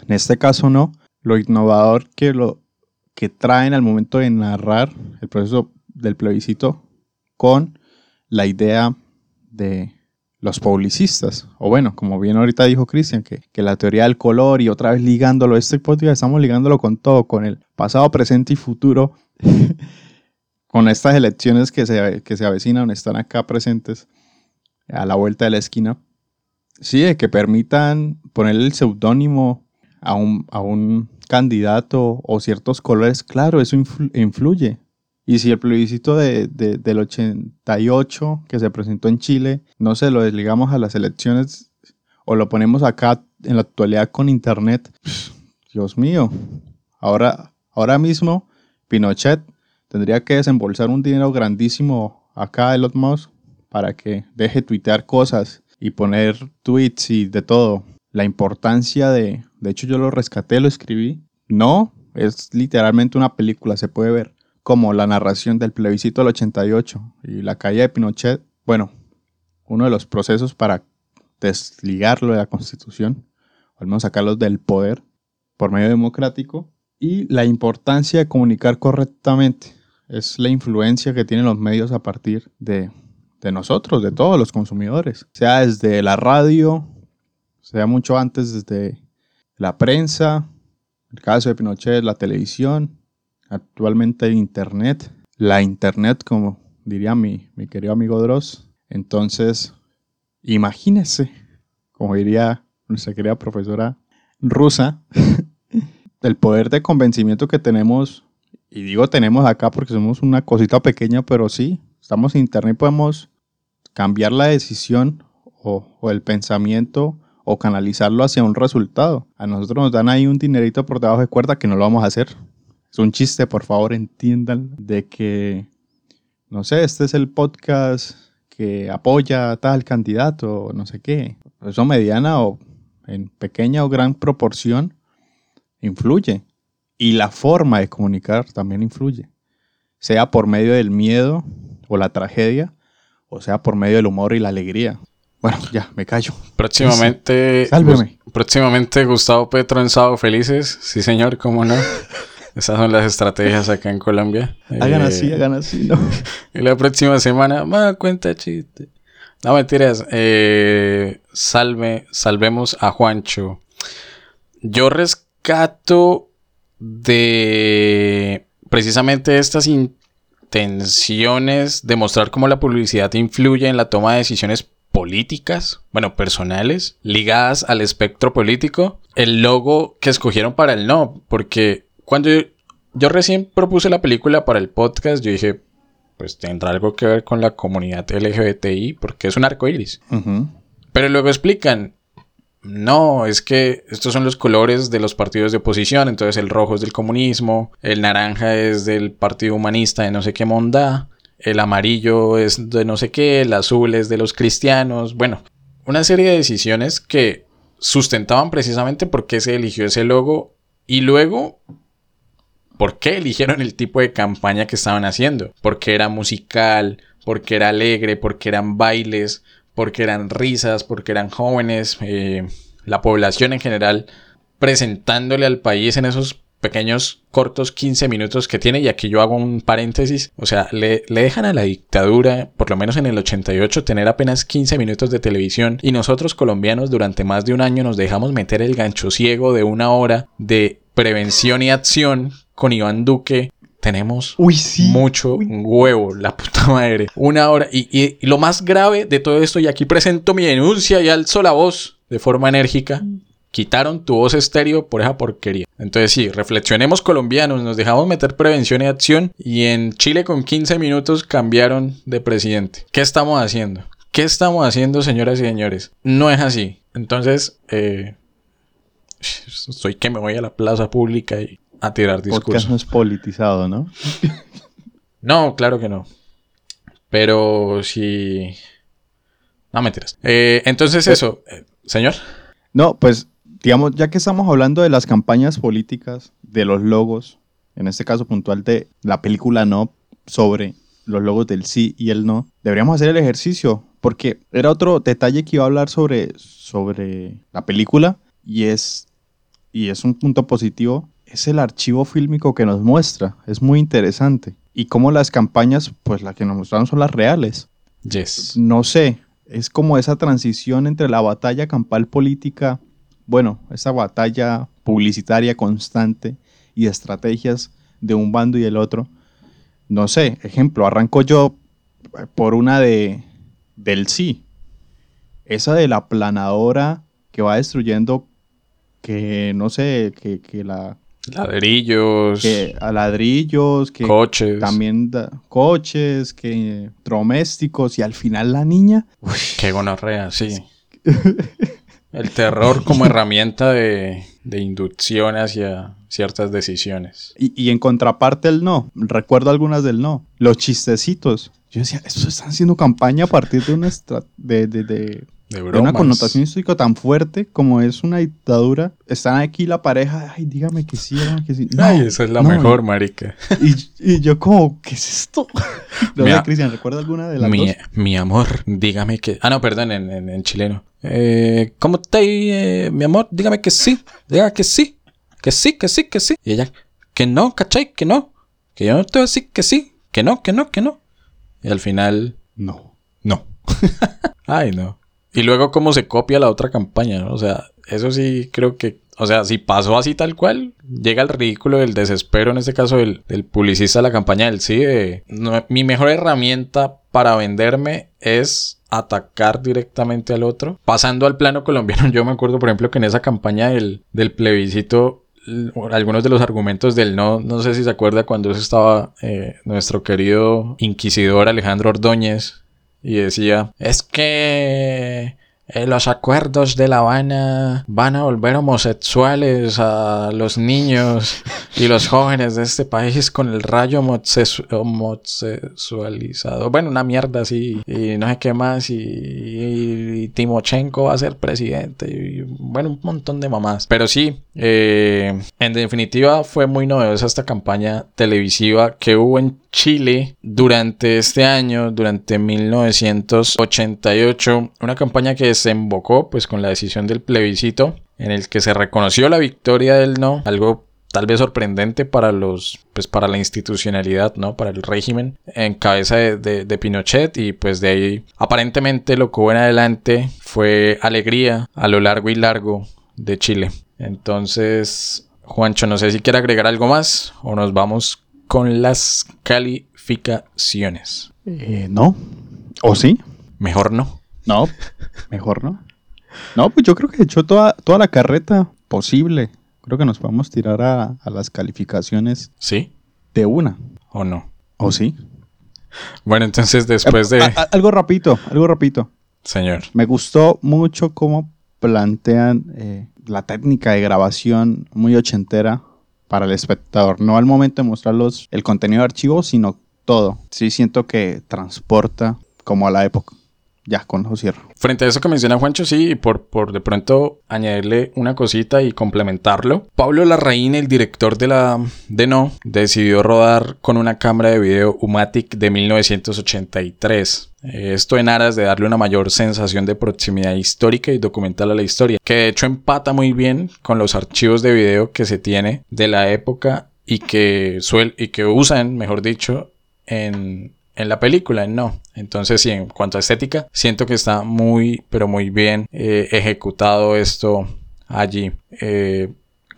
en este caso no, lo innovador que, lo, que traen al momento de narrar el proceso del plebiscito con la idea de los publicistas. O bueno, como bien ahorita dijo Cristian, que, que, la teoría del color y otra vez ligándolo, este podcast estamos ligándolo con todo, con el pasado, presente y futuro con estas elecciones que se, que se avecinan, están acá presentes a la vuelta de la esquina, sí, de que permitan ponerle el seudónimo a un, a un candidato o ciertos colores, claro, eso influye. Y si el plebiscito de, del 88 que se presentó en Chile, no se lo desligamos a las elecciones o lo ponemos acá en la actualidad con internet, Dios mío, ahora, ahora mismo Pinochet tendría que desembolsar un dinero grandísimo acá Elon Musk para que deje tuitear cosas y poner tweets y de todo. La importancia de, de hecho yo lo rescaté, lo escribí. No, es literalmente una película, se puede ver como la narración del plebiscito del 88 y la caída de Pinochet. Bueno, uno de los procesos para desligarlo de la constitución, o al menos sacarlos del poder por medio democrático, y la importancia de comunicar correctamente es la influencia que tienen los medios a partir de, nosotros, de todos los consumidores. Sea desde la radio, sea mucho antes desde la prensa, el caso de Pinochet, la televisión, actualmente Internet, la Internet, como diría mi, mi querido amigo Dross. Entonces, imagínese, como diría nuestra querida profesora rusa, el poder de convencimiento que tenemos y digo tenemos acá porque somos una cosita pequeña, pero sí, estamos en internet y podemos cambiar la decisión o, el pensamiento o canalizarlo hacia un resultado. A nosotros nos dan ahí un dinerito por debajo de cuerda que no lo vamos a hacer. Es un chiste, por favor, entiendan de que, no sé, este es el podcast que apoya a tal candidato, no sé qué. Eso mediana o en pequeña o gran proporción influye. Y la forma de comunicar también influye, sea por medio del miedo o la tragedia, o sea por medio del humor y la alegría. Bueno, ya, me callo. Próximamente. Sálveme. Próximamente Gustavo Petro en Sábado Felices. Sí, señor, cómo no. Esas son las estrategias acá en Colombia. Hagan así, eh, hagan así, ¿no? Y la próxima semana, más cuenta chiste. No mentiras. Eh, salve, salvemos a Juancho. Yo rescato de precisamente estas intenciones de mostrar cómo la publicidad influye en la toma de decisiones políticas, bueno, personales, ligadas al espectro político, el logo que escogieron para el no, porque cuando yo, recién propuse la película para el podcast, yo dije, pues tendrá algo que ver con la comunidad LGBTI, porque es un arco iris. Pero luego explican, no, es que estos son los colores de los partidos de oposición, entonces el rojo es del comunismo, el naranja es del Partido Humanista de no sé qué monda, el amarillo es de no sé qué, el azul es de los cristianos, bueno, una serie de decisiones que sustentaban precisamente por qué se eligió ese logo y luego por qué eligieron el tipo de campaña que estaban haciendo, porque era musical, porque era alegre, porque eran bailes, porque eran risas, porque eran jóvenes, eh, la población en general, presentándole al país en esos pequeños cortos 15 minutos que tiene. Y aquí yo hago un paréntesis, o sea, le, le, dejan a la dictadura, por lo menos en el 88, tener apenas 15 minutos de televisión. Y nosotros colombianos durante más de un año nos dejamos meter el gancho ciego de una hora de prevención y acción con Iván Duque tenemos Uy, sí. mucho huevo, la puta madre. Una hora. Y, y, y, lo más grave de todo esto, y aquí presento mi denuncia y alzo la voz de forma enérgica. Quitaron tu voz estéreo por esa porquería. Entonces sí, reflexionemos colombianos, nos dejamos meter prevención y acción y en Chile con 15 minutos cambiaron de presidente. ¿Qué estamos haciendo? ¿Qué estamos haciendo, señoras y señores? No es así. Entonces, eh, soy que me voy a la plaza pública y a tirar discursos. Podcast no es politizado, ¿no? no, claro que no. Pero si... No, mentiras. Eh, entonces eso, eh, señor. No, pues digamos, ya que estamos hablando de las campañas políticas, de los logos, en este caso puntual de la película No, sobre los logos del sí y el no, deberíamos hacer el ejercicio, porque era otro detalle que iba a hablar sobre, sobre la película, y es, y es un punto positivo, es el archivo fílmico que nos muestra, es muy interesante. Y cómo las campañas, pues las que nos mostraron son las reales. Yes. No sé, es como esa transición entre la batalla campal política bueno, esa batalla publicitaria constante y estrategias de un bando y el otro. No sé, ejemplo, arranco yo por una de del sí. Esa de la planadora que va destruyendo que no sé, que, que la ladrillos, que a ladrillos, que coches, también da, coches, que domésticos y al final la niña. Uy, qué gonorrea, sí. El terror como herramienta de, de, inducción hacia ciertas decisiones. Y, y, en contraparte el no. Recuerdo algunas del no. Los chistecitos. Yo decía, estos están haciendo campaña a partir de una, de, de, de, de una connotación histórica tan fuerte como es una dictadura. Están aquí la pareja, ay, dígame que sí, dígame que sí. No, ay, esa es la no, mejor, marica. Y, y, yo como, ¿qué es esto? No sé, Cristian, ¿recuerda alguna de las mi, dos? Mi amor, dígame que... Ah, no, perdón, en, en, en chileno. Eh, ¿Cómo está ahí, eh, mi amor? Dígame que sí. Diga que sí. Que sí, que sí, que sí. Y ella, que no, ¿cachai? Que no. Que yo no te voy a decir que sí. Que no, que no, que no. Y al final, no. No. Ay, no. Y luego cómo se copia la otra campaña, ¿no? O sea, eso sí creo que... O sea, si pasó así tal cual, llega el ridículo del desespero, en este caso del, del publicista de la campaña del sí, de, mi mejor herramienta para venderme es atacar directamente al otro. Pasando al plano colombiano, yo me acuerdo, por ejemplo, que en esa campaña del, del plebiscito, algunos de los argumentos del no, no sé si se acuerda cuando estaba eh, nuestro querido inquisidor Alejandro Ordóñez y decía, es que eh, los acuerdos de La Habana van a volver homosexuales a los niños y los jóvenes de este país con el rayo homosexualizado. Bueno, una mierda así. Y no sé qué más. Y, Timochenko va a ser presidente. Y bueno, un montón de mamás. Pero sí, eh, en definitiva fue muy novedosa esta campaña televisiva que hubo en Chile durante este año, durante 1988. Una campaña que desembocó pues con la decisión del plebiscito en el que se reconoció la victoria del no, algo tal vez sorprendente para los pues para la institucionalidad no para el régimen en cabeza de, de, de, Pinochet y pues de ahí aparentemente lo que hubo en adelante fue alegría a lo largo y largo de Chile entonces Juancho no sé si quiere agregar algo más o nos vamos con las calificaciones eh, no o sí mejor no no mejor no no pues yo creo que echó toda toda la carreta posible Creo que nos podemos tirar a, a, las calificaciones. ¿Sí? De una. ¿O no? ¿O sí? Bueno, entonces después de... A, a, algo rapidito, algo rapidito. Señor. Me gustó mucho cómo plantean eh, la técnica de grabación muy ochentera para el espectador. No al momento de mostrarlos el contenido de archivo, sino todo. Sí siento que transporta como a la época. Ya, con eso cierro. Frente a eso que menciona Juancho, sí, y por, por de pronto añadirle una cosita y complementarlo. Pablo Larraín, el director de la de No, decidió rodar con una cámara de video Umatic de 1983. Eh, Esto en aras de darle una mayor sensación de proximidad histórica y documental a la historia, que de hecho empata muy bien con los archivos de video que se tiene de la época y que, suel y que usan, mejor dicho, en, en la película, no. Entonces, sí, en cuanto a estética, siento que está muy, pero muy bien eh, ejecutado esto allí. Eh,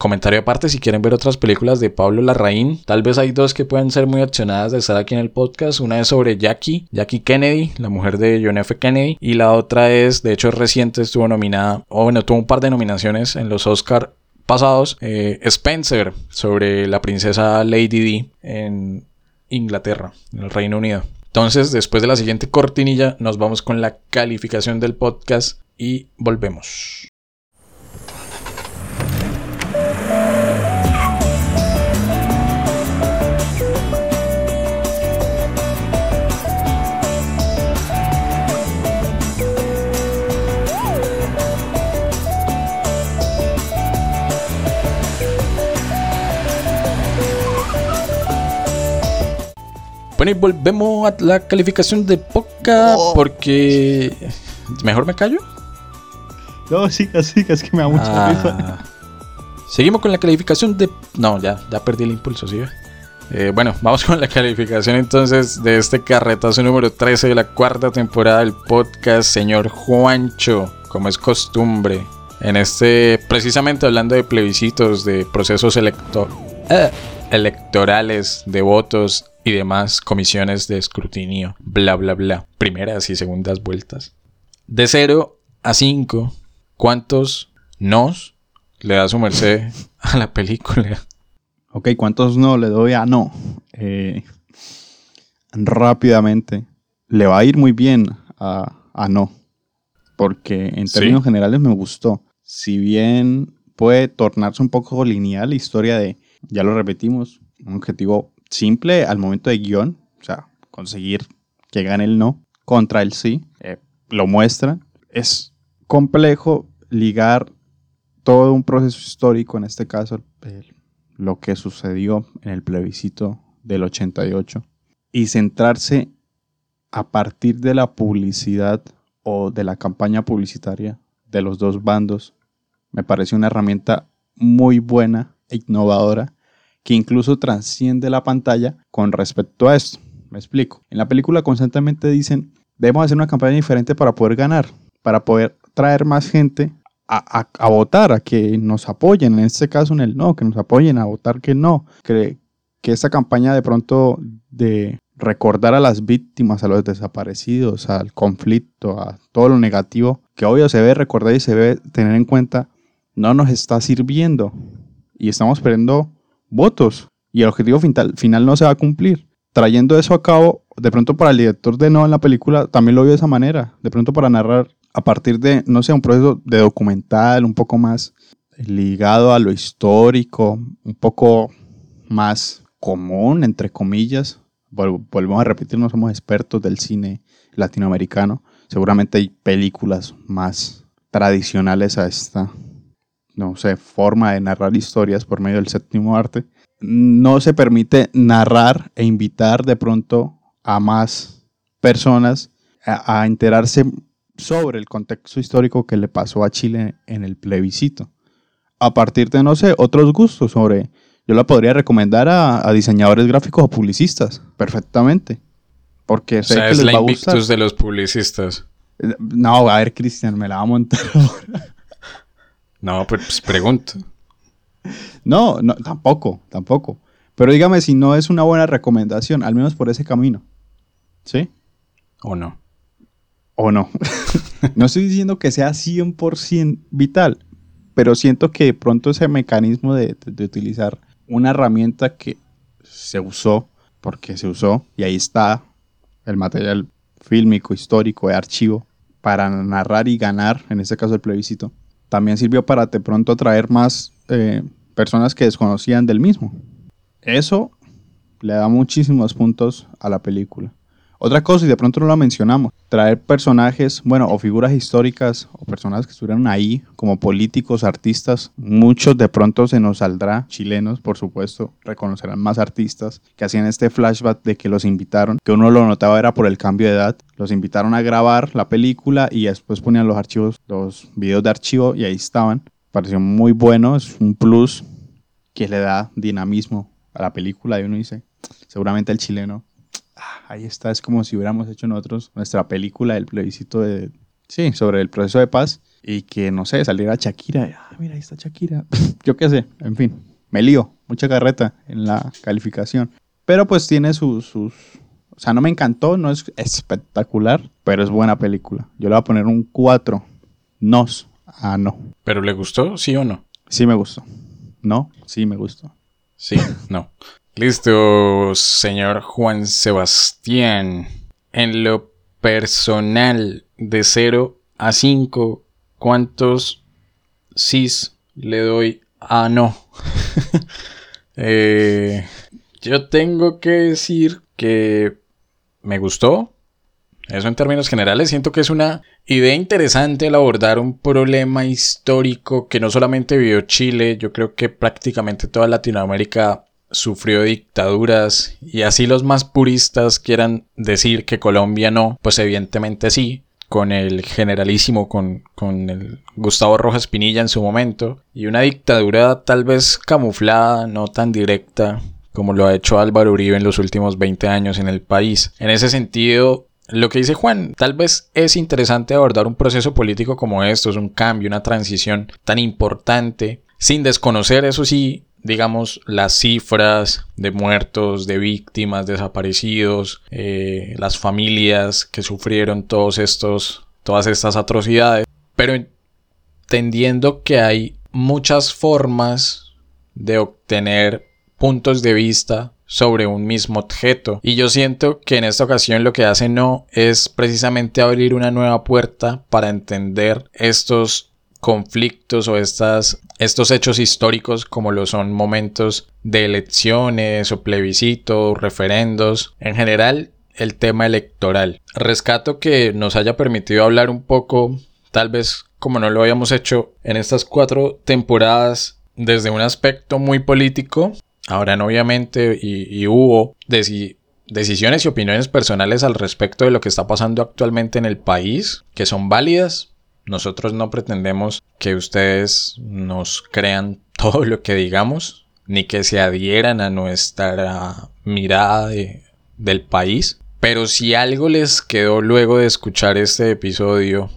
comentario aparte, si quieren ver otras películas de Pablo Larraín, tal vez hay dos que pueden ser muy accionadas de estar aquí en el podcast. Una es sobre Jackie, Jackie Kennedy, la mujer de John F. Kennedy, y la otra es, de hecho, reciente, estuvo nominada, o bueno, tuvo un par de nominaciones en los Oscar pasados, eh, Spencer, sobre la princesa Lady D en Inglaterra, en el Reino Unido. Entonces, después de la siguiente cortinilla, nos vamos con la calificación del podcast y volvemos. Bueno, y volvemos a la calificación de podcast porque... ¿Mejor me callo? No, siga, siga, es que me da mucha risa. Ah, Seguimos con la calificación de... No, ya, ya perdí el impulso, ¿sí? Eh, bueno, vamos con la calificación entonces de este carretazo número 13 de la cuarta temporada del podcast, señor Juancho, como es costumbre. En este, precisamente hablando de plebiscitos, de procesos electo- eh, electorales, de votos y demás comisiones de escrutinio, bla, bla, bla. Primeras y segundas vueltas. De 0 a 5, ¿cuántos nos le da su merced a la película? Ok, ¿cuántos no le doy a no? Eh, rápidamente. Le va a ir muy bien a, a no. Porque en Sí. términos generales me gustó. Si bien puede tornarse un poco lineal la historia de, ya lo repetimos, un objetivo simple al momento de guion, o sea, conseguir que gane el no contra el sí, eh, lo muestra. Es complejo ligar todo un proceso histórico, en este caso el- lo que sucedió en el plebiscito del 88, y centrarse a partir de la publicidad o de la campaña publicitaria de los dos bandos, me parece una herramienta muy buena e innovadora que incluso transciende la pantalla con respecto a esto. Me explico. En la película constantemente dicen, debemos hacer una campaña diferente para poder ganar, para poder traer más gente a, a- a votar, a que nos apoyen, en este caso en el no, que nos apoyen a votar que no, que, que esta campaña de pronto de recordar a las víctimas, a los desaparecidos, al conflicto, a todo lo negativo, que obvio se debe recordar y se debe tener en cuenta, no nos está sirviendo y estamos perdiendo votos y el objetivo final, no se va a cumplir. Trayendo eso a cabo, de pronto para el director de No en la película también lo vio de esa manera, de pronto para narrar a partir de, no sé, un proceso de documental un poco más ligado a lo histórico, un poco más común, entre comillas. Vol- Volvemos a repetir, no somos expertos del cine latinoamericano. Seguramente hay películas más tradicionales a esta, no sé, forma de narrar historias por medio del séptimo arte. No se permite narrar e invitar de pronto a más personas a, a enterarse sobre el contexto histórico que le pasó a Chile en el plebiscito. A partir de, no sé, otros gustos sobre... Yo la podría recomendar a, a diseñadores gráficos o publicistas, perfectamente. Porque O sé sea, que es les la va a gustar. invictus de los publicistas. No, a ver, Cristian, me la va a montar. No, pues pregunto. no, no, tampoco, tampoco. Pero dígame si no es una buena recomendación, al menos por ese camino. ¿Sí? ¿O no? ¿O no? no estoy diciendo que sea 100% vital, pero siento que de pronto ese mecanismo de, de- de utilizar una herramienta que se usó, porque se usó, y ahí está el material fílmico, histórico, de archivo, para narrar y ganar, en este caso el plebiscito, también sirvió para de pronto atraer más eh, personas que desconocían del mismo. Eso le da muchísimos puntos a la película. Otra cosa, y de pronto no la mencionamos, traer personajes, bueno, o figuras históricas, o personas que estuvieran ahí, como políticos, artistas, muchos de pronto se nos saldrá, chilenos, por supuesto, reconocerán más artistas que hacían este flashback de que los invitaron, que uno lo notaba era por el cambio de edad, los invitaron a grabar la película y después ponían los archivos, los videos de archivo y ahí estaban. Pareció muy bueno, es un plus que le da dinamismo a la película y uno dice, seguramente el chileno ah, ahí está, es como si hubiéramos hecho nosotros nuestra película del plebiscito de, sí, sobre el proceso de paz y que, no sé, saliera Shakira, ah, mira, ahí está Shakira, yo qué sé, en fin, me lío, mucha carreta en la calificación, pero pues tiene sus, sus, o sea, no me encantó, no es espectacular, pero es buena película, yo le voy a poner un 4, nos, ah, no. ¿Pero le gustó, sí o no? Sí me gustó, no, sí me gustó. Sí, no. Listo, señor Juan Sebastián. En lo personal, de 0 a 5, ¿cuántos sis le doy a no? Eh, yo tengo que decir que me gustó. Eso en términos generales, siento que es una idea interesante el abordar un problema histórico que no solamente vivió Chile, yo creo que prácticamente toda Latinoamérica sufrió dictaduras y así los más puristas quieran decir que Colombia no, pues evidentemente sí, con el generalísimo, con, con el Gustavo Rojas Pinilla en su momento, y una dictadura tal vez camuflada, no tan directa como lo ha hecho Álvaro Uribe en los últimos 20 años en el país. En ese sentido, lo que dice Juan, tal vez es interesante abordar un proceso político como esto, es un cambio, una transición tan importante, sin desconocer, eso sí, digamos, las cifras de muertos, de víctimas, desaparecidos, eh, las familias que sufrieron todos estos, todas estas atrocidades, pero entendiendo que hay muchas formas de obtener puntos de vista sobre un mismo objeto. Y yo siento que en esta ocasión lo que hace no es precisamente abrir una nueva puerta para entender estos conflictos o estas, estos hechos históricos como lo son momentos de elecciones o plebiscitos, referendos, en general el tema electoral. Rescato que nos haya permitido hablar un poco, tal vez como no lo habíamos hecho en estas cuatro temporadas, desde un aspecto muy político. No, obviamente, y, hubo decisiones y opiniones personales al respecto de lo que está pasando actualmente en el país, que son válidas, nosotros no pretendemos que ustedes nos crean todo lo que digamos, ni que se adhieran a nuestra mirada del país. Pero si algo les quedó luego de escuchar este episodio,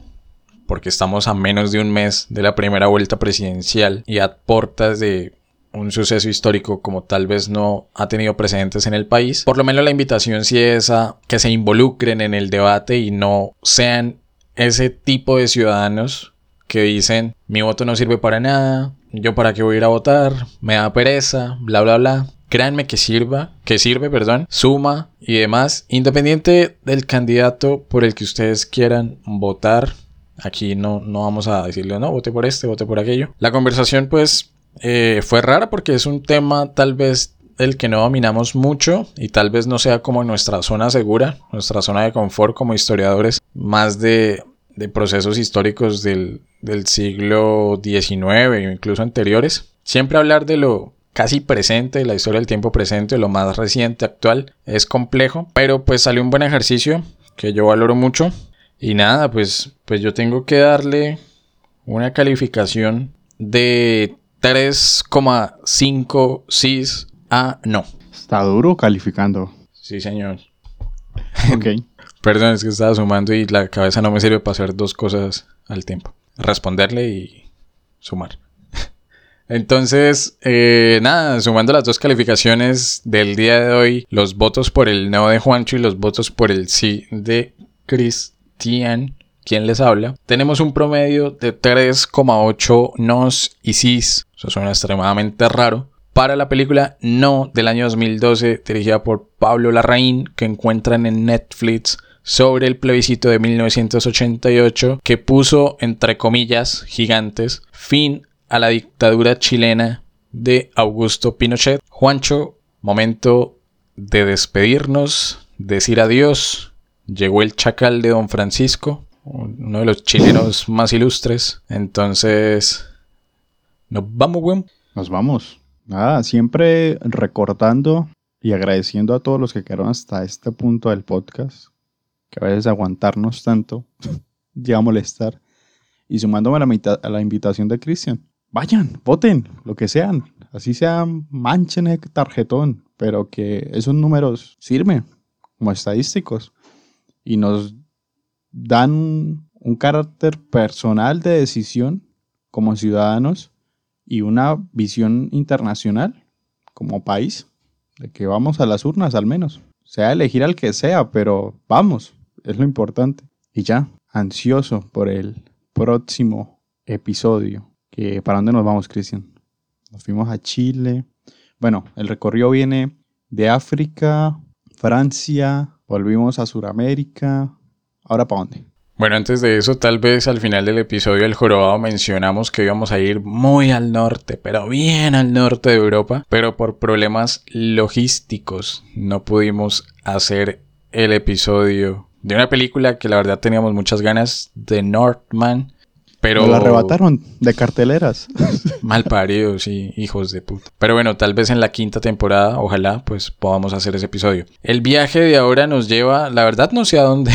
porque estamos a menos de un mes de la primera vuelta presidencial y a portas de un suceso histórico como tal vez no ha tenido precedentes en el país, por lo menos la invitación sí es a que se involucren en el debate y no sean ese tipo de ciudadanos que dicen mi voto no sirve para nada, yo para qué voy a ir a votar, me da pereza, bla bla bla. Créanme que sirva, que sirve, perdón, suma y demás, independiente del candidato por el que ustedes quieran votar. Aquí no, no vamos a decirle no, vote por este, vote por aquello. La conversación pues eh, fue rara porque es un tema tal vez el que no dominamos mucho y tal vez no sea como nuestra zona segura, nuestra zona de confort como historiadores, más de, procesos históricos del, siglo XIX o incluso anteriores. Siempre hablar de lo casi presente, de la historia del tiempo presente, lo más reciente, actual, es complejo, pero pues salió un buen ejercicio que yo valoro mucho. Y nada, pues, pues yo tengo que darle una calificación de 3,5 cis a no. Está duro calificando. Sí, señor. Ok. Perdón, es que estaba sumando y la cabeza no me sirve para hacer dos cosas al tiempo. Responderle y sumar. Entonces, eh, nada, sumando las dos calificaciones del día de hoy, los votos por el no de Juancho y los votos por el sí de Cristian, quien les habla, tenemos un promedio de 3,8 nos y sis. Eso suena extremadamente raro para la película No del año 2012, dirigida por Pablo Larraín, que encuentran en Netflix sobre el plebiscito de 1988 que puso, entre comillas gigantes, fin a la dictadura chilena de Augusto Pinochet. Juancho, momento de despedirnos, decir adiós Llegó el chacal de Don Francisco, uno de los chilenos más ilustres. Entonces, nos vamos, weón. Nos vamos. Nada, siempre recordando y agradeciendo a todos los que quedaron hasta este punto del podcast, que a veces aguantarnos tanto llega a molestar. Y sumándome a la, mitad- a la invitación de Cristian, vayan, voten, lo que sean. Así sean, manchen el tarjetón, pero que esos números sirven como estadísticos y nos dan un carácter personal de decisión como ciudadanos y una visión internacional como país, de que vamos a las urnas al menos, sea elegir al que sea, pero vamos, es lo importante. Y ya, ansioso por el próximo episodio. Que, ¿Para dónde nos vamos, Cristian? Nos fuimos a Chile. Bueno, el recorrido viene de África, Francia, volvimos a Sudamérica. ¿Ahora para dónde? Bueno, antes de eso, tal vez al final del episodio del jorobado mencionamos que íbamos a ir muy al norte, pero bien al norte de Europa, pero por problemas logísticos no pudimos hacer el episodio de una película que la verdad teníamos muchas ganas, de Northman, pero... Nos la arrebataron de carteleras. Mal paridos y hijos de puta. Pero bueno, tal vez en la quinta temporada, ojalá, pues podamos hacer ese episodio. El viaje de ahora nos lleva, la verdad no sé a dónde.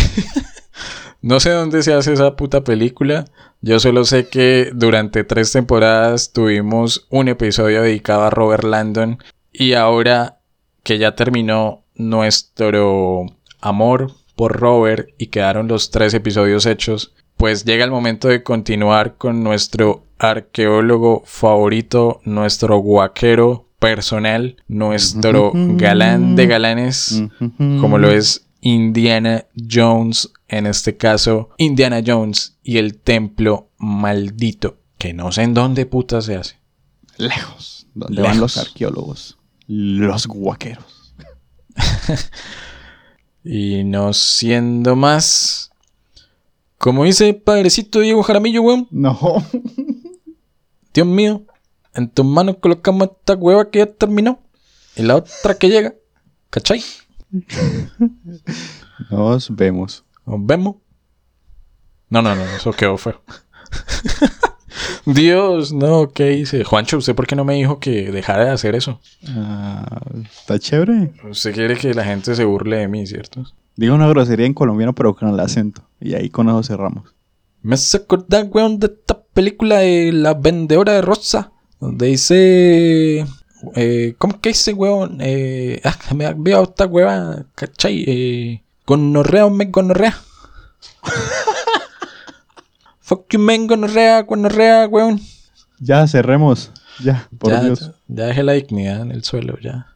no sé dónde se hace esa puta película. Yo solo sé que durante tres temporadas tuvimos un episodio dedicado a Robert Landon. Y ahora que ya terminó nuestro amor por Robert y quedaron los tres episodios hechos, pues llega el momento de continuar con nuestro arqueólogo favorito, nuestro guaquero personal, nuestro galán de galanes, como lo es Indiana Jones, en este caso Indiana Jones y el templo maldito, que no sé en dónde puta se hace. Lejos. Donde van los arqueólogos. Los guaqueros. Y no siendo más... Como dice Padrecito Diego Jaramillo, weón. No. Dios mío, en tus manos colocamos esta hueva que ya terminó. Y la otra que llega. ¿Cachai? Nos vemos. Nos vemos. No, no, no, eso quedó feo. Dios, no, ¿qué hice? Juancho, ¿usted por qué no me dijo que dejara de hacer eso? Ah, Está chévere. Usted quiere que la gente se burle de mí, ¿cierto? Digo una grosería en colombiano, pero con el acento. Y ahí con eso cerramos. Me hace acordar, weón, de esta película de La Vendedora de Rosa. Donde dice. Eh, ¿Cómo que dice, weón? Eh, ah, me olvidado esta hueva, ¿cachai? Eh, gonorrea o me gonorrea. Fuck you, men, gonorrea, gonorrea, weón. Ya cerremos. Ya, por ya, Dios. ya dejé la dignidad en el suelo, ya.